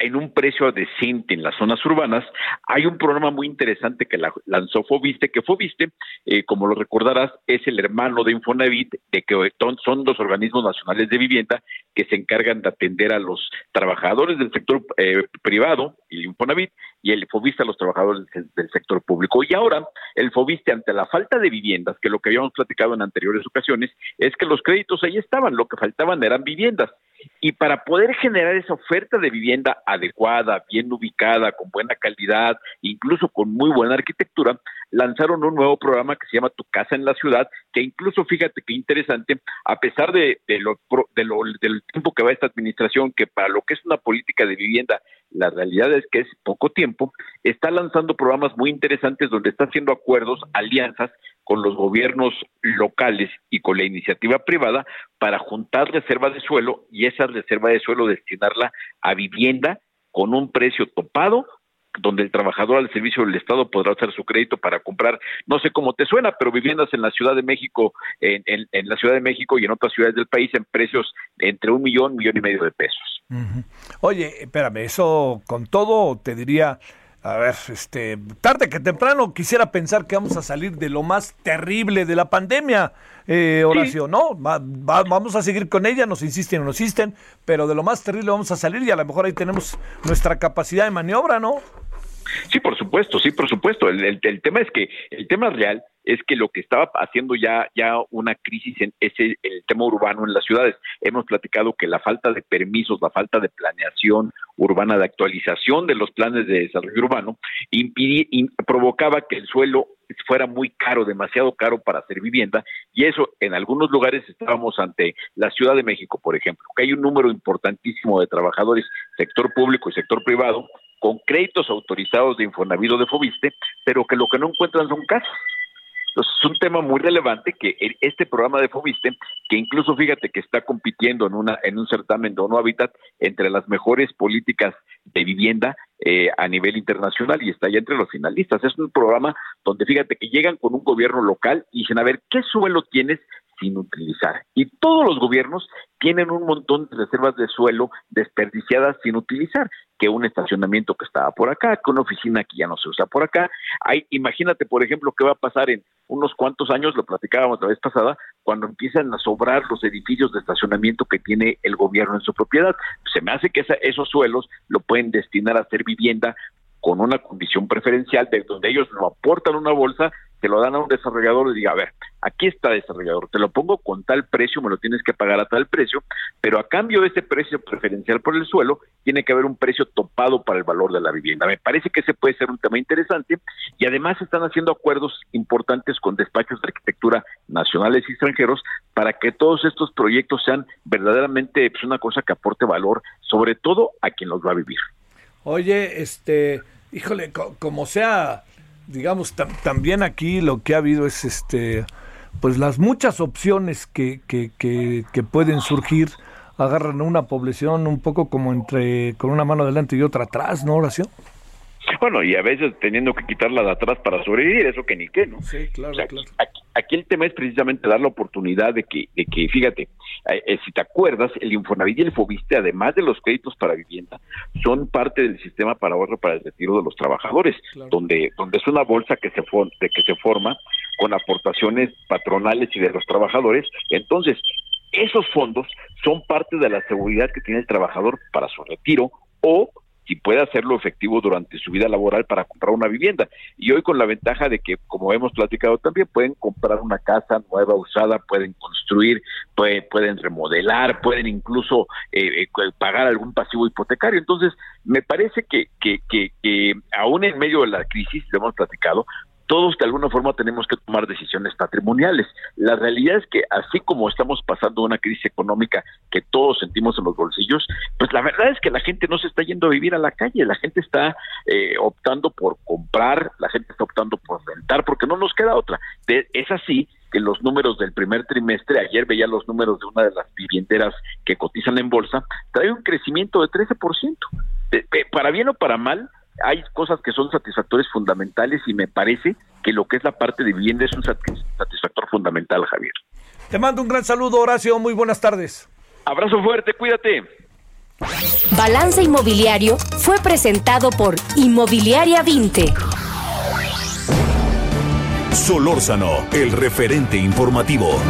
en un precio decente en las zonas urbanas. Hay un programa muy interesante que lanzó Fobiste, que Fobiste, eh, como lo recordarás, es el hermano de Infonavit, de que son dos organismos nacionales de vivienda que se encargan de atender a los trabajadores del sector eh, privado, el Infonavit, y el Fobiste a los trabajadores del, sector público. Y ahora, el Fobiste, ante la falta de viviendas, que lo que habíamos platicado en anteriores ocasiones, es que los créditos ahí estaban, lo que faltaban eran viviendas. Y para poder generar esa oferta de vivienda adecuada, bien ubicada, con buena calidad, incluso con muy buena arquitectura, lanzaron un nuevo programa que se llama Tu Casa en la Ciudad, que incluso, fíjate qué interesante, a pesar de, lo, de lo, del tiempo que va esta administración, que para lo que es una política de vivienda, la realidad es que es poco tiempo, está lanzando programas muy interesantes donde está haciendo acuerdos, alianzas con los gobiernos locales y con la iniciativa privada para juntar reservas de suelo y esa reserva de suelo destinarla a vivienda con un precio topado donde el trabajador al servicio del Estado podrá hacer su crédito para comprar, no sé cómo te suena, pero viviendas en la Ciudad de México, en, en, la Ciudad de México y en otras ciudades del país en precios entre un millón, millón y medio de pesos. Oye, espérame, eso con todo te diría, a ver, este, tarde que temprano quisiera pensar que vamos a salir de lo más terrible de la pandemia, eh, Horacio, ¿no? vamos a seguir con ella, nos insisten o nos insisten, pero de lo más terrible vamos a salir y a lo mejor ahí tenemos nuestra capacidad de maniobra, ¿no? Sí, por supuesto, sí, por supuesto. El, tema es que el tema real es que lo que estaba haciendo ya ya una crisis en ese el tema urbano en las ciudades. Hemos platicado que la falta de permisos, la falta de planeación urbana, de actualización de los planes de desarrollo urbano, provocaba que el suelo fuera muy caro, demasiado caro para hacer vivienda, y eso en algunos lugares estábamos ante la Ciudad de México, por ejemplo, que hay un número importantísimo de trabajadores, sector público y sector privado, con créditos autorizados de Infonavit o de Fobiste, pero que lo que no encuentran son casas. Entonces, es un tema muy relevante que este programa de Fobiste, que incluso fíjate que está compitiendo en, una, en un certamen de ONU Habitat entre las mejores políticas de vivienda eh, a nivel internacional y está ya entre los finalistas. Es un programa donde fíjate que llegan con un gobierno local y dicen, a ver, ¿qué suelo tienes sin utilizar. Y todos los gobiernos tienen un montón de reservas de suelo desperdiciadas sin utilizar, que un estacionamiento que estaba por acá, que una oficina que ya no se usa por acá. Hay, imagínate, por ejemplo, qué va a pasar en unos cuantos años, lo platicábamos la vez pasada, cuando empiezan a sobrar los edificios de estacionamiento que tiene el gobierno en su propiedad. Se me hace que esos suelos lo pueden destinar a hacer vivienda con una condición preferencial de donde ellos lo aportan una bolsa te lo dan a un desarrollador y diga, a ver, aquí está desarrollador, te lo pongo con tal precio, me lo tienes que pagar a tal precio, pero a cambio de ese precio preferencial por el suelo, tiene que haber un precio topado para el valor de la vivienda. Me parece que ese puede ser un tema interesante y además están haciendo acuerdos importantes con despachos de arquitectura nacionales y extranjeros para que todos estos proyectos sean verdaderamente pues, una cosa que aporte valor, sobre todo a quien los va a vivir. Oye, este, híjole, como sea digamos, también aquí lo que ha habido es este pues las muchas opciones que, que, que, que, pueden surgir agarran una población un poco como entre con una mano adelante y otra atrás, ¿no, Horacio? Bueno, y a veces teniendo que quitarla de atrás para sobrevivir, eso que ni qué, ¿no? Sí, claro, claro. Aquí, el tema es precisamente dar la oportunidad de que, de que fíjate, eh, eh, si te acuerdas, el Infonavit y el Fobiste, además de los créditos para vivienda, son parte del sistema para ahorro para el retiro de los trabajadores, donde, donde es una bolsa que se, de que se forma con aportaciones patronales y de los trabajadores. Entonces, esos fondos son parte de la seguridad que tiene el trabajador para su retiro o y puede hacerlo efectivo durante su vida laboral para comprar una vivienda. Y hoy con la ventaja de que, como hemos platicado también, pueden comprar una casa nueva, usada, pueden construir, pueden remodelar, pueden incluso eh, eh, pagar algún pasivo hipotecario. Entonces, me parece que, que, que, que aún en medio de la crisis, lo hemos platicado, todos de alguna forma tenemos que tomar decisiones patrimoniales. La realidad es que así como estamos pasando una crisis económica que todos sentimos en los bolsillos, pues la verdad es que la gente no se está yendo a vivir a la calle, la gente está eh, optando por comprar, la gente está optando por rentar, porque no nos queda otra. es así que los números del primer trimestre, ayer veía los números de una de las vivienderas que cotizan en bolsa, trae un crecimiento de 13%. para bien o para mal, hay cosas que son satisfactores fundamentales y me parece que lo que es la parte de vivienda es un satisfactor fundamental, Javier. Te mando un gran saludo, Horacio. Muy buenas tardes. Abrazo fuerte, cuídate. Balance Inmobiliario fue presentado por Inmobiliaria 20. Solórzano, el referente informativo.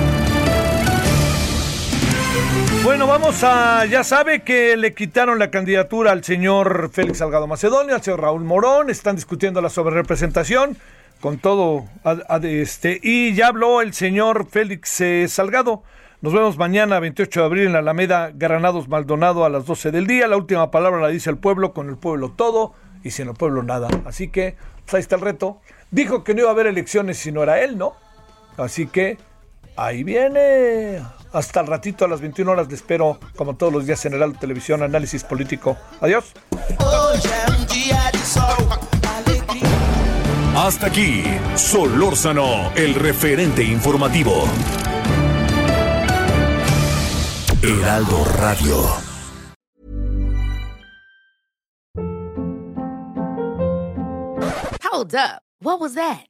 Bueno, vamos a, ya sabe que le quitaron la candidatura al señor Félix Salgado Macedonio, al señor Raúl Morón, están discutiendo la sobrerepresentación con todo este y ya habló el señor Félix eh, Salgado. Nos vemos mañana 28 de abril en la Alameda Granados Maldonado a las 12 del día. La última palabra la dice el pueblo, con el pueblo todo y sin el pueblo nada. Así que pues ahí está el reto. Dijo que no iba a haber elecciones si no era él, ¿no? Así que ahí viene. Hasta el ratito a las 21 horas le espero, como todos los días, en el Televisión, análisis político. Adiós. Hasta aquí, Solórzano, el referente informativo. Heraldo Radio. Hold up. What was that?